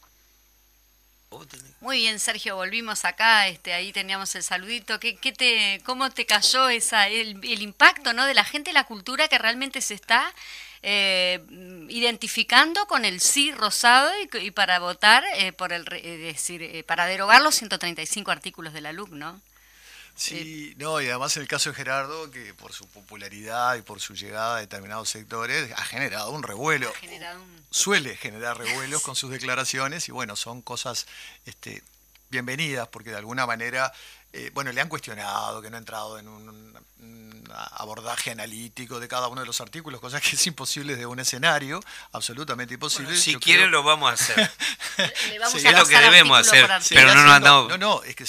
Muy bien, Sergio, volvimos acá, este, ahí teníamos el saludito. ¿Qué, qué te, ¿Cómo te cayó esa, el, impacto ¿no? de la gente, la cultura que realmente se está eh, identificando con el sí rosado y, para votar, eh, por el, eh, decir, para derogar los 135 artículos de la LUC, ¿no? Sí, no, y además en el caso de Gerardo, que por su popularidad y por su llegada a determinados sectores ha generado un revuelo. Suele generar revuelos con sus declaraciones y bueno, son cosas este, bienvenidas porque de alguna manera, eh, bueno, le han cuestionado que no ha entrado en un abordaje analítico de cada uno de los artículos, cosa que es imposible de un escenario, absolutamente imposible. si quieren lo vamos a hacer. es lo que debemos hacer, pero no nos andamos... No, no, es que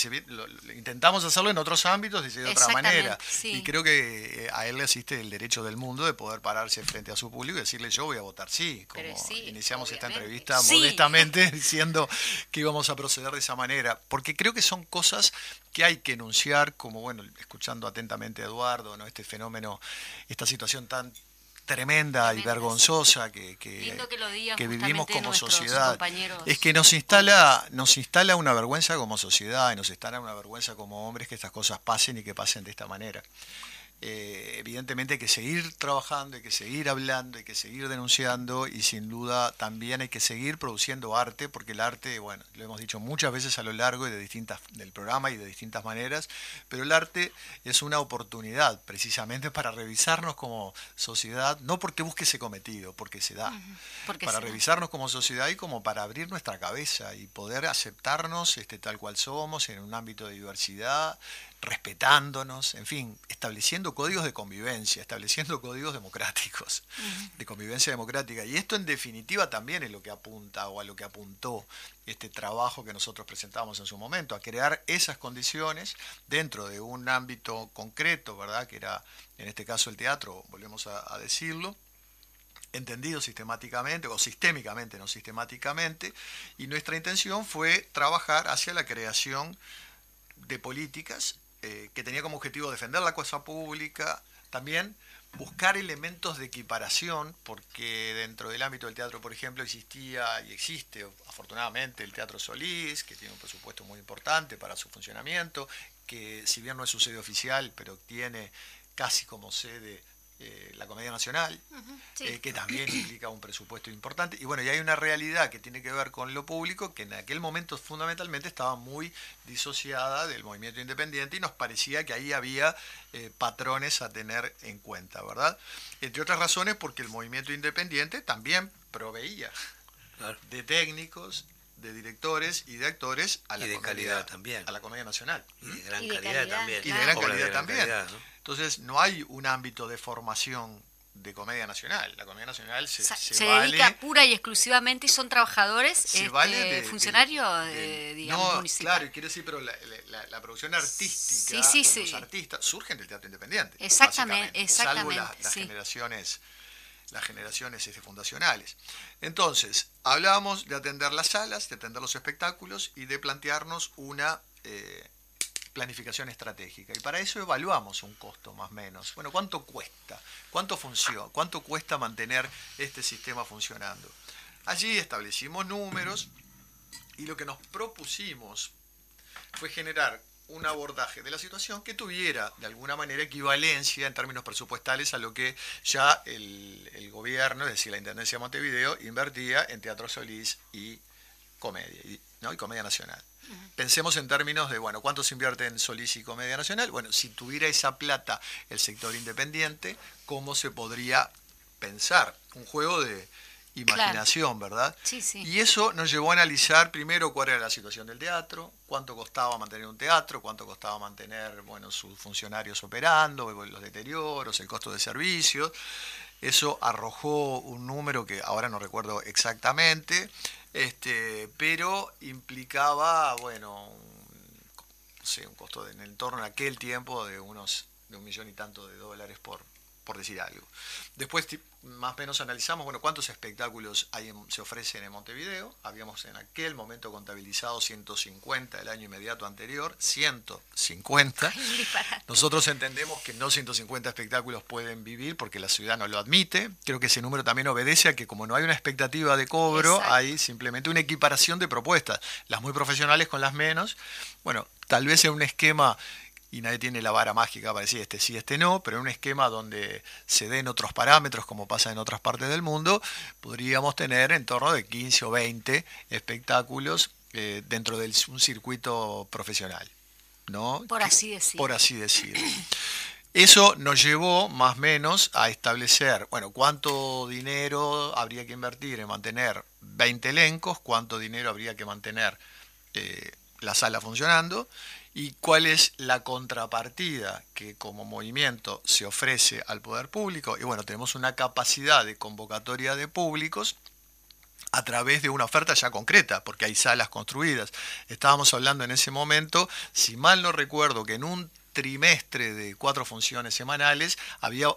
intentamos hacerlo en otros ámbitos y de otra manera. Y creo que eh, a él le asiste el derecho del mundo de poder pararse frente a su público y decirle yo voy a votar sí, como iniciamos esta entrevista modestamente diciendo que íbamos a proceder de esa manera, porque creo que son cosas que hay que enunciar, como bueno, escuchando atentamente a Eduardo, ¿no? este fenómeno, esta situación tan tremenda y vergonzosa que, que, vivimos como sociedad. Es que nos instala, nos instala una vergüenza como sociedad y nos instala una vergüenza como hombres que estas cosas pasen y que pasen de esta manera. Eh, evidentemente hay que seguir trabajando, hay que seguir hablando, hay que seguir denunciando y sin duda también hay que seguir produciendo arte, porque el arte, bueno, lo hemos dicho muchas veces a lo largo de distintas, del programa y de distintas maneras, pero el arte es una oportunidad precisamente para revisarnos como sociedad, no porque busque ese cometido, porque se da, para revisarnos como sociedad y como para abrir nuestra cabeza y poder aceptarnos este, tal cual somos en un ámbito de diversidad, respetándonos, en fin, estableciendo códigos de convivencia, estableciendo códigos democráticos, de convivencia democrática. Y esto en definitiva también es lo que apunta o a lo que apuntó este trabajo que nosotros presentamos en su momento, a crear esas condiciones dentro de un ámbito concreto, ¿verdad? Que era, en este caso, el teatro, volvemos a, a decirlo, entendido sistemáticamente o sistémicamente, no sistemáticamente, y nuestra intención fue trabajar hacia la creación de políticas eh, que tenía como objetivo defender la cosa pública, también buscar elementos de equiparación, porque dentro del ámbito del teatro, por ejemplo, existía y existe afortunadamente el Teatro Solís, que tiene un presupuesto muy importante para su funcionamiento, que si bien no es su sede oficial, pero tiene casi como sede eh, la Comedia Nacional, eh, que también implica un presupuesto importante. Y bueno, y hay una realidad que tiene que ver con lo público, que en aquel momento fundamentalmente estaba muy disociada del movimiento independiente y nos parecía que ahí había eh, patrones a tener en cuenta, ¿verdad? Entre otras razones porque el movimiento independiente también proveía de técnicos, de directores y de actores a la, de calidad también. a la Comedia Nacional. Y de gran calidad, también. Y de gran calidad también. Entonces, no hay un ámbito de formación de Comedia Nacional. La Comedia Nacional se, se, dedica pura y exclusivamente y son trabajadores, este, funcionarios, de, digamos, no, Claro, quiero decir, pero la, producción artística, los artistas, surgen del teatro independiente. Exactamente, exactamente. Salvo las generaciones las generaciones este, fundacionales. Entonces, hablábamos de atender las salas, de atender los espectáculos y de plantearnos una eh, planificación estratégica. Y para eso evaluamos un costo más o menos. Bueno, ¿cuánto cuesta? ¿Cuánto funciona? ¿Cuánto cuesta mantener este sistema funcionando? Allí establecimos números y lo que nos propusimos fue generar un abordaje de la situación que tuviera de alguna manera equivalencia en términos presupuestales a lo que ya el, el gobierno, es decir, la Intendencia de Montevideo, invertía en Teatro Solís y comedia, ¿no? y comedia nacional. Pensemos en términos de, bueno, ¿cuánto se invierte en Solís y Comedia Nacional? Bueno, si tuviera esa plata el sector independiente, ¿cómo se podría pensar? Un juego de imaginación, ¿verdad? Sí, sí. Y eso nos llevó a analizar primero cuál era la situación del teatro, cuánto costaba mantener un teatro, cuánto costaba mantener, bueno, sus funcionarios operando, los deterioros, el costo de servicios. Eso arrojó un número que ahora no recuerdo exactamente, este, pero implicaba, bueno, no sé, un costo en el torno en aquel tiempo de unos de un millón y tanto de dólares por, por decir algo. Después más o menos analizamos, bueno, cuántos espectáculos hay se ofrecen en Montevideo. Habíamos en aquel momento contabilizado 150 el año inmediato anterior, 150. Nosotros entendemos que no 150 espectáculos pueden vivir porque la ciudad no lo admite. Creo que ese número también obedece a que como no hay una expectativa de cobro, hay simplemente una equiparación de propuestas, las muy profesionales con las menos. Bueno, tal vez en un esquema y nadie tiene la vara mágica para decir este sí, este no, pero en un esquema donde se den otros parámetros, como pasa en otras partes del mundo, podríamos tener en torno de 15 o 20 espectáculos eh, dentro de un circuito profesional. ¿no? Por así decirlo. Por así decirlo. Eso nos llevó más o menos a establecer, bueno, cuánto dinero habría que invertir en mantener 20 elencos, cuánto dinero habría que mantener eh, la sala funcionando y cuál es la contrapartida que como movimiento se ofrece al poder público. Y bueno, tenemos una capacidad de convocatoria de públicos a través de una oferta ya concreta, porque hay salas construidas. Estábamos hablando en ese momento, si mal no recuerdo, que en un trimestre de cuatro funciones semanales había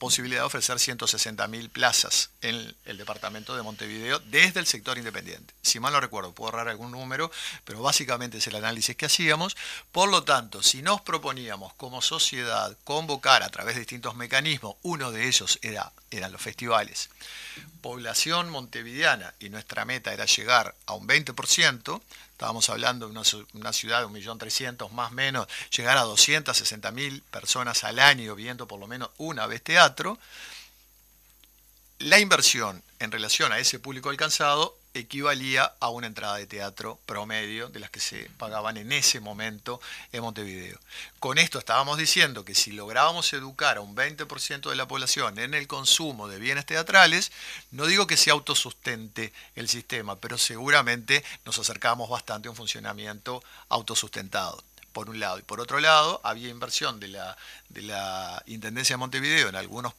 posibilidad de ofrecer 160.000 plazas en el departamento de Montevideo desde el sector independiente. Si mal no recuerdo, puedo ahorrar algún número, pero básicamente es el análisis que hacíamos. Por lo tanto, si nos proponíamos como sociedad convocar a través de distintos mecanismos, uno de ellos era, eran los festivales, población montevideana y nuestra meta era llegar a un 20%, estábamos hablando de una, ciudad de 1.300.000 más o menos, llegar a 260.000 personas al año viendo por lo menos una vez teatro, la inversión en relación a ese público alcanzado equivalía a una entrada de teatro promedio de las que se pagaban en ese momento en Montevideo. Con esto estábamos diciendo que si lográbamos educar a un 20% de la población en el consumo de bienes teatrales, no digo que se autosustente el sistema, pero seguramente nos acercamos bastante a un funcionamiento autosustentado por un lado. Y por otro lado, había inversión de la, de la Intendencia de Montevideo en algunos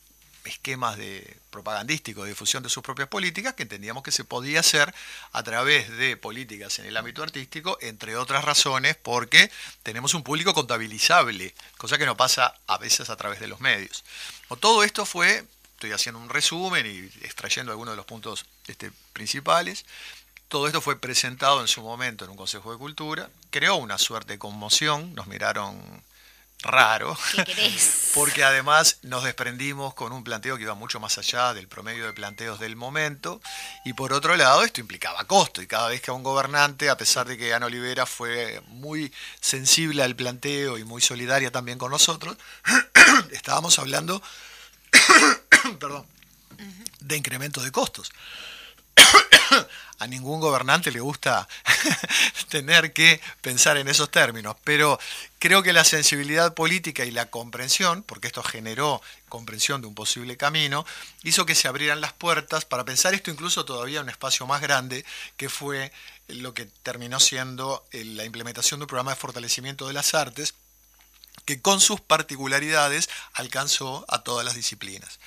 esquemas de propagandísticos de difusión de sus propias políticas que entendíamos que se podía hacer a través de políticas en el ámbito artístico, entre otras razones, porque tenemos un público contabilizable, cosa que no pasa a veces a través de los medios. Todo esto fue, estoy haciendo un resumen y extrayendo algunos de los puntos este, principales. Todo esto fue presentado en su momento en un Consejo de Cultura, creó una suerte de conmoción, nos miraron raro, porque además nos desprendimos con un planteo que iba mucho más allá del promedio de planteos del momento, y por otro lado esto implicaba costo, y cada vez que a un gobernante, a pesar de que Ana Olivera fue muy sensible al planteo y muy solidaria también con nosotros, estábamos hablando perdón, de incremento de costos. a ningún gobernante le gusta tener que pensar en esos términos, pero creo que la sensibilidad política y la comprensión, porque esto generó comprensión de un posible camino, hizo que se abrieran las puertas para pensar esto incluso todavía en un espacio más grande, que fue lo que terminó siendo eh, la implementación de un programa de fortalecimiento de las artes, que con sus particularidades alcanzó a todas las disciplinas.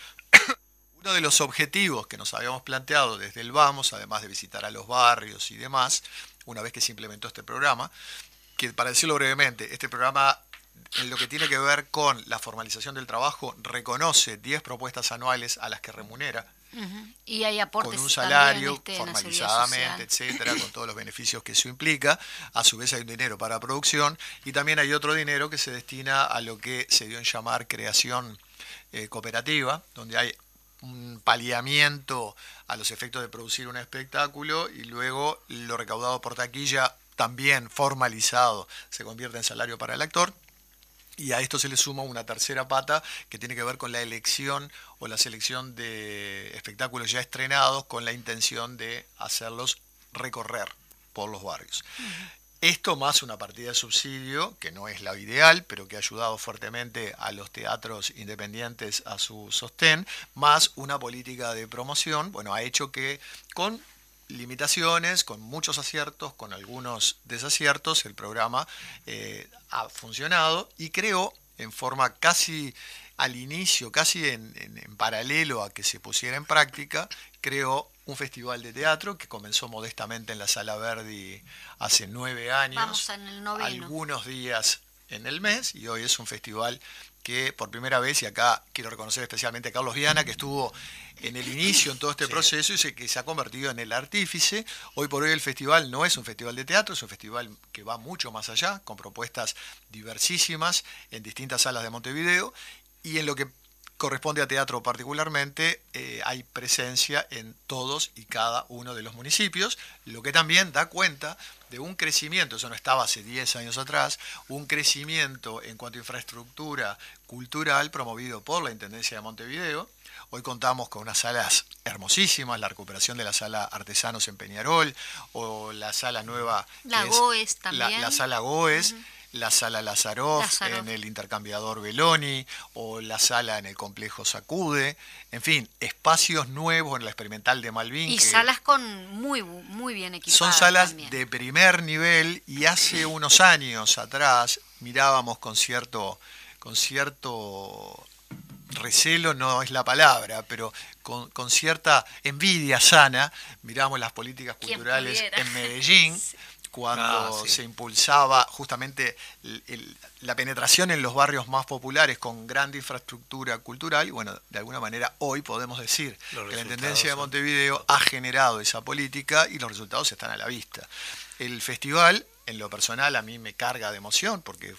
Uno de los objetivos que nos habíamos planteado desde el Vamos, además de visitar a los barrios y demás, una vez que se implementó este programa, que para decirlo brevemente, este programa en lo que tiene que ver con la formalización del trabajo reconoce 10 propuestas anuales a las que remunera. Y hay aportes con un salario este, formalizadamente, etcétera, con todos los beneficios que eso implica. A su vez hay un dinero para producción y también hay otro dinero que se destina a lo que se dio en llamar creación eh, cooperativa, donde hay un paliamiento a los efectos de producir un espectáculo y luego lo recaudado por taquilla también formalizado se convierte en salario para el actor. Y a esto se le suma una tercera pata que tiene que ver con la elección o la selección de espectáculos ya estrenados con la intención de hacerlos recorrer por los barrios. Esto más una partida de subsidio, que no es la ideal, pero que ha ayudado fuertemente a los teatros independientes a su sostén, más una política de promoción, bueno, ha hecho que con limitaciones, con muchos aciertos, con algunos desaciertos, el programa eh, ha funcionado y creo en forma casi al inicio, casi en, paralelo a que se pusiera en práctica, creó un festival de teatro que comenzó modestamente en la Sala Verdi hace nueve años, algunos días en el mes, y hoy es un festival que por primera vez, y acá quiero reconocer especialmente a Carlos Viana, que estuvo en el inicio en todo este proceso y que se ha convertido en el artífice. Hoy por hoy el festival no es un festival de teatro, es un festival que va mucho más allá, con propuestas diversísimas en distintas salas de Montevideo, y en lo que corresponde a teatro particularmente, eh, hay presencia en todos y cada uno de los municipios, lo que también da cuenta de un crecimiento, eso no estaba hace 10 años atrás, un crecimiento en cuanto a infraestructura cultural promovido por la Intendencia de Montevideo. Hoy contamos con unas salas hermosísimas, la recuperación de la sala Artesanos en Peñarol o la sala nueva... La GOES también. La, sala GOES la sala Lazaroff, en el intercambiador Beloni o la sala en el complejo Sacude, en fin, espacios nuevos en la experimental de Malvin. Y salas con muy, muy bien equipadas. Son salas de primer nivel y hace unos años atrás mirábamos con cierto, con cierto recelo no es la palabra, pero con, con cierta envidia sana, miramos las políticas culturales en Medellín. Cuando ah, se impulsaba justamente la penetración en los barrios más populares con gran infraestructura cultural, y bueno, de alguna manera hoy podemos decir que la Intendencia de Montevideo ha generado esa política y los resultados están a la vista. El festival, en lo personal, a mí me carga de emoción porque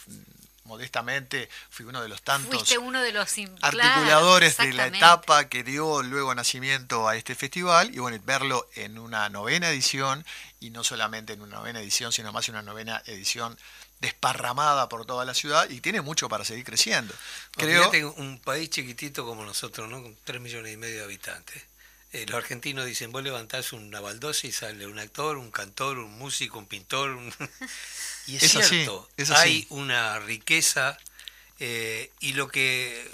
modestamente fui uno de los tantos uno de los articuladores de la etapa que dio luego nacimiento a este festival y bueno, verlo en una novena edición y no solamente en una novena edición, sino más en una novena edición desparramada por toda la ciudad y tiene mucho para seguir creciendo. Creo que un país chiquitito como nosotros, ¿no? con 3 millones y medio de habitantes. Eh, los argentinos dicen, vos levantás una baldosa y sale un actor, un cantor, un músico, un pintor, un... Y es, cierto, hay una riqueza eh, y lo que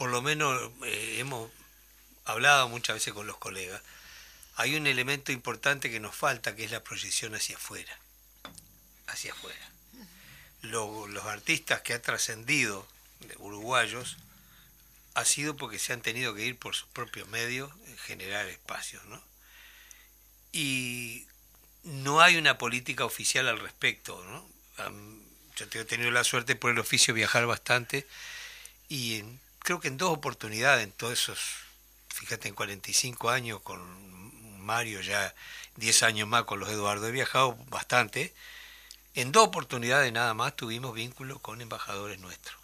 por lo menos eh, hemos hablado muchas veces con los colegas, hay un elemento importante que nos falta, que es la proyección hacia afuera. Hacia afuera. los artistas que han trascendido, uruguayos, ha sido porque se han tenido que ir por sus propios medios, en generar espacios, ¿no? Y no hay una política oficial al respecto. ¿no? Yo he tenido la suerte por el oficio viajar bastante y creo que en dos oportunidades, en todos esos, fíjate, en 45 años con Mario, ya 10 años más con los Eduardo, he viajado bastante. En dos oportunidades nada más tuvimos vínculo con embajadores nuestros.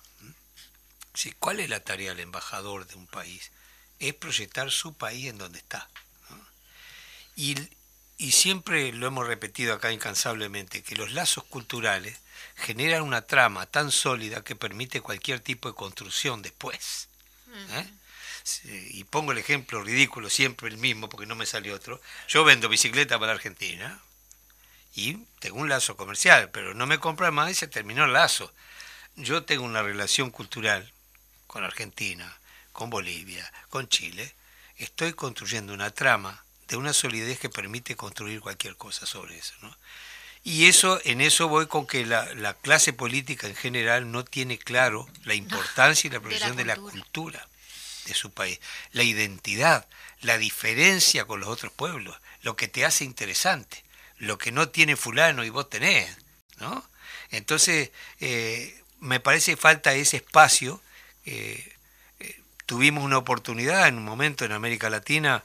Sí, ¿Cuál es la tarea del embajador de un país? Es proyectar su país en donde está. Y y siempre lo hemos repetido acá incansablemente, que los lazos culturales generan una trama tan sólida que permite cualquier tipo de construcción después. ¿eh? Y pongo el ejemplo ridículo, siempre el mismo, porque no me sale otro. Yo vendo bicicleta para Argentina y tengo un lazo comercial, pero no me compran más y se terminó el lazo. Yo tengo una relación cultural con Argentina, con Bolivia, con Chile. Estoy construyendo una trama de una solidez que permite construir cualquier cosa sobre eso. ¿no? Y eso, en eso voy con que la, clase política en general no tiene claro la importancia y la proyección de la, cultura de su país, la identidad, la diferencia con los otros pueblos, lo que te hace interesante, lo que no tiene fulano y vos tenés, ¿no? Entonces, eh, me parece falta ese espacio. Eh, eh, tuvimos una oportunidad en un momento en América Latina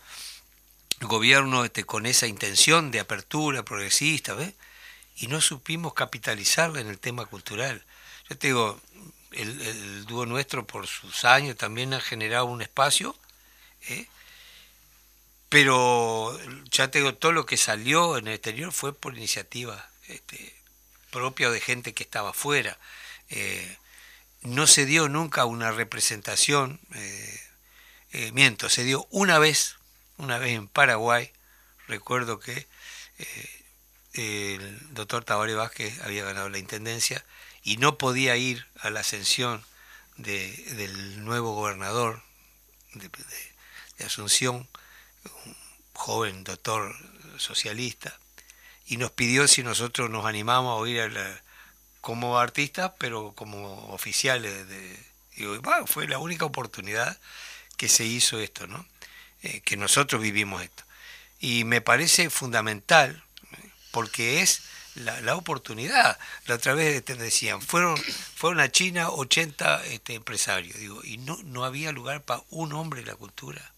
gobierno este, con esa intención de apertura progresista, ¿ves? y no supimos capitalizarla en el tema cultural. Yo te digo, el, dúo nuestro por sus años también ha generado un espacio, ¿eh? pero ya te digo, todo lo que salió en el exterior fue por iniciativa este, propia de gente que estaba afuera. Eh, no se dio nunca una representación, eh, miento, se dio una vez una vez en Paraguay, recuerdo que eh, el doctor Tabaré Vázquez había ganado la intendencia y no podía ir a la ascensión del nuevo gobernador de, Asunción, un joven doctor socialista, y nos pidió si nosotros nos animamos a ir como artistas, pero como oficiales. De, fue la única oportunidad que se hizo esto, ¿no? Eh, que nosotros vivimos esto. Y me parece fundamental, porque es la, oportunidad. La otra vez te decían, fueron, fueron a China 80 este, empresarios, digo, y no, no había lugar para un hombre en la cultura.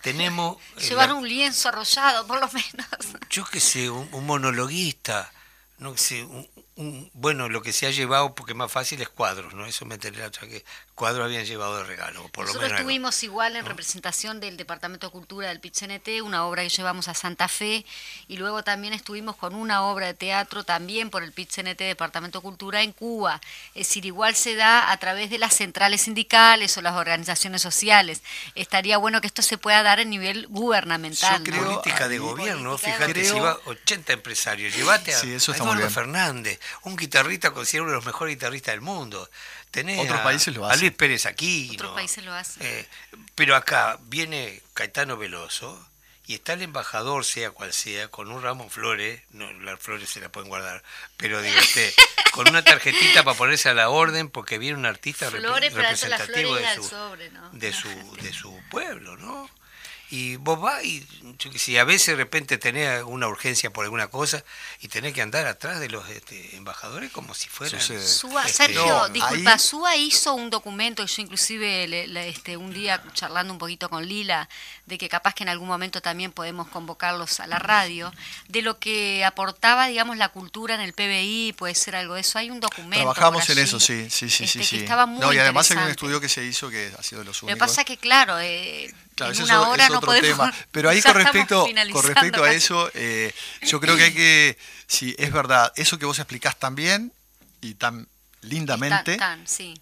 Tenemos... Eh, Llevar un lienzo arrollado, por lo menos. Yo qué sé, un, un monologuista, no sé, un, bueno, lo que se ha llevado, porque más fácil es cuadros, ¿no? Eso me enteré otra que cuadros habían llevado de regalo, por Nosotros lo menos. estuvimos igual en representación del Departamento de Cultura del PITCNT, una obra que llevamos a Santa Fe, y luego también estuvimos con una obra de teatro también por el PITCNT Departamento de Cultura en Cuba. Es decir, igual se da a través de las centrales sindicales o las organizaciones sociales. Estaría bueno que esto se pueda dar a nivel gubernamental. Yo política de gobierno, fíjate, si va 80 empresarios, llévate a, sí, eso Fernández, un guitarrista considerado uno de los mejores guitarristas del mundo. Tenés Otros a, países lo hacen. A Luis Pérez aquí. Otros países lo hacen. Eh, pero acá viene Caetano Veloso y está el embajador, sea cual sea, con un ramo de flores, no, las flores se las pueden guardar, pero digo, este, con una tarjetita para ponerse a la orden porque viene un artista representativo de su, de, su, de su pueblo, ¿no? Y vos vas y si a veces de repente tenés una urgencia por alguna cosa y tenés que andar atrás de los este, embajadores como si fueran Súa, este, Sergio, disculpa, Súa hizo un documento, yo inclusive este, un día charlando un poquito con Lila, de que capaz que en algún momento también podemos convocarlos a la radio, de lo que aportaba, digamos, la cultura en el PBI, puede ser algo de eso, hay un documento. Trabajamos en eso, sí, sí, sí, sí. Este, estaba muy no, y además hay un estudio que se hizo que ha sido de los únicos. Lo que pasa que, claro, eh, en una hora no podemos, Pero ahí con respecto, con respecto a eso, eh, yo creo que hay que, si es verdad, eso que vos explicás tan bien y tan lindamente,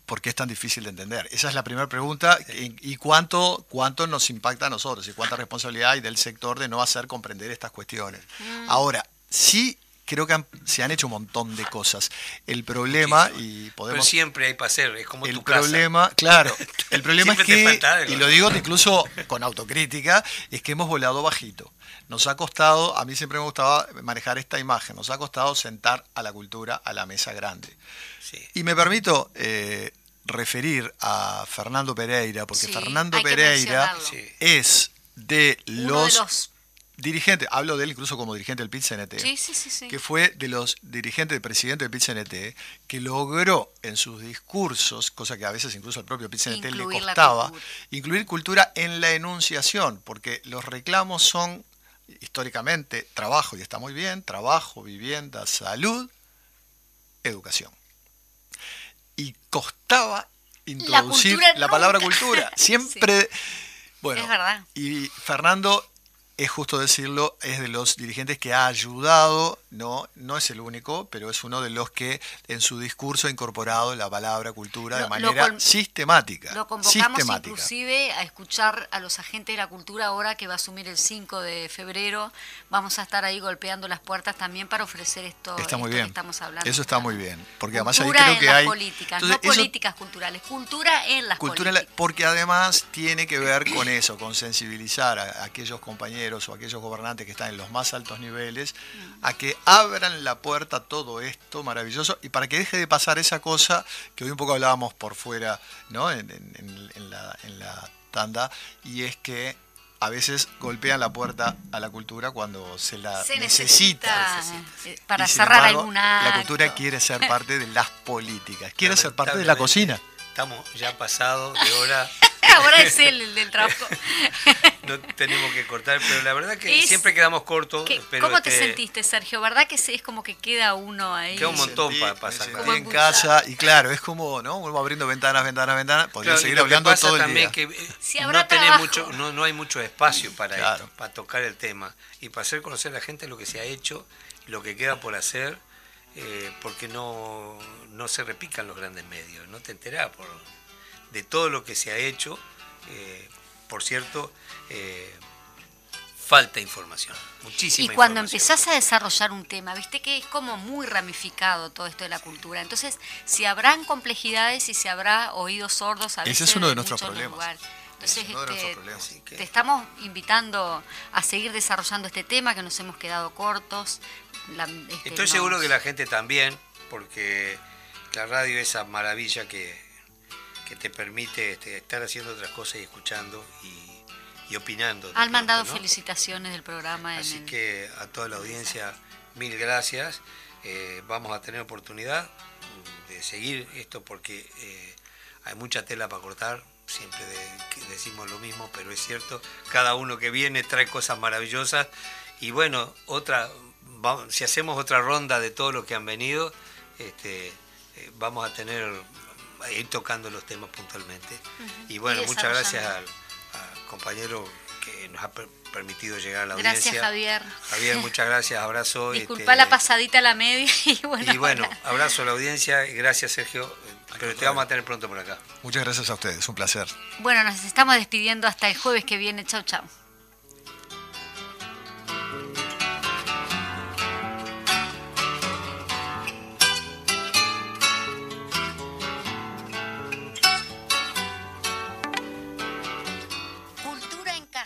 ¿por qué es tan difícil de entender? Esa es la primera pregunta. ¿Y cuánto, cuánto nos impacta a nosotros? ¿Y cuánta responsabilidad hay del sector de no hacer comprender estas cuestiones? Mm. Ahora, sí creo que se han hecho un montón de cosas. El problema, y podemos... Pero siempre hay para hacer, es como el tu problema, Claro, el problema es que, y lo digo incluso con autocrítica, es que hemos volado bajito. Nos ha costado, a mí siempre me gustaba manejar esta imagen, nos ha costado sentar a la cultura a la mesa grande. Y me permito eh, referir a Fernando Pereira, porque Fernando Pereira es de los dirigente, hablo de él incluso como dirigente del PIT-CNT, que fue de los dirigentes del presidente del PIT-CNT, que logró en sus discursos, cosa que a veces incluso al propio PIT-CNT le costaba, incluir cultura en la enunciación, porque los reclamos son históricamente trabajo, y está muy bien, trabajo, vivienda, salud, educación. Y costaba introducir la, palabra cultura. Siempre... Bueno, y Fernando es justo decirlo, es de los dirigentes que ha ayudado, no, no es el único, pero es uno de los que en su discurso ha incorporado la palabra cultura de manera sistemática. Lo convocamos inclusive a escuchar a los agentes de la cultura ahora que va a asumir el 5 de febrero. Vamos a estar ahí golpeando las puertas también para ofrecer esto, está muy bien. que estamos hablando. Eso está muy bien, porque además ahí creo que hay políticas, no políticas culturales, cultura en las cultura políticas. Porque además tiene que ver con eso, con sensibilizar a aquellos compañeros o aquellos gobernantes que están en los más altos niveles a que abran la puerta a todo esto maravilloso. Y para que deje de pasar esa cosa que hoy un poco hablábamos por fuera ¿no? en, la, en la tanda y es que a veces golpean la puerta a la cultura cuando se la necesita, eh, para cerrar alguna la cultura quiere ser parte de las políticas quiere ser parte de la cocina. estamos ya pasados de hora Ahora es él el del trabajo. no tenemos que cortar, pero la verdad que siempre quedamos cortos. ¿Cómo te sentiste, Sergio? ¿Verdad que es como que queda uno ahí? Queda un montón para pasar. en casa y claro, es como, ¿no? Uno abriendo ventanas, ventanas, ventanas. Podría seguir hablando todo el día. Que, eh, no, tenés mucho, no, no, hay mucho espacio para esto, para tocar el tema y para hacer conocer a la gente lo que se ha hecho, lo que queda por hacer. Eh, porque no, no se repican los grandes medios, no te enterás por, de todo lo que se ha hecho. Eh, por cierto, eh, falta información, muchísima Y cuando empezás a desarrollar un tema, viste que es como muy ramificado todo esto de la cultura. Entonces, si habrán complejidades y si habrá oídos sordos a Ese veces es uno de en nuestros problemas. lugares. Entonces, Es uno de este, nuestros problemas. Así que- te estamos invitando a seguir desarrollando este tema, que nos hemos quedado cortos. La- este, Estoy seguro que la gente también, porque la radio es esa maravilla que, que te permite este, estar haciendo otras cosas y escuchando y, y opinando. Han pronto, mandado ¿no? felicitaciones del programa. Así que a toda la audiencia, mil gracias. Eh, vamos a tener oportunidad de seguir esto porque eh, hay mucha tela para cortar. Siempre de- decimos lo mismo, pero es cierto. Cada uno que viene trae cosas maravillosas. Y bueno, otra, si hacemos otra ronda de todos los que han venido, este, eh, vamos a tener a ir tocando los temas puntualmente. Y bueno, Y muchas gracias al, compañero que nos ha per- permitido llegar a la Gracias, audiencia. Javier. Javier, muchas gracias, abrazo. Disculpa este, la pasadita a la media y bueno. Y bueno, abrazo a la audiencia, y gracias Sergio, pero te vamos a tener pronto por acá. Muchas gracias a ustedes, un placer. Bueno, nos estamos despidiendo hasta el jueves que viene. Chau, chau.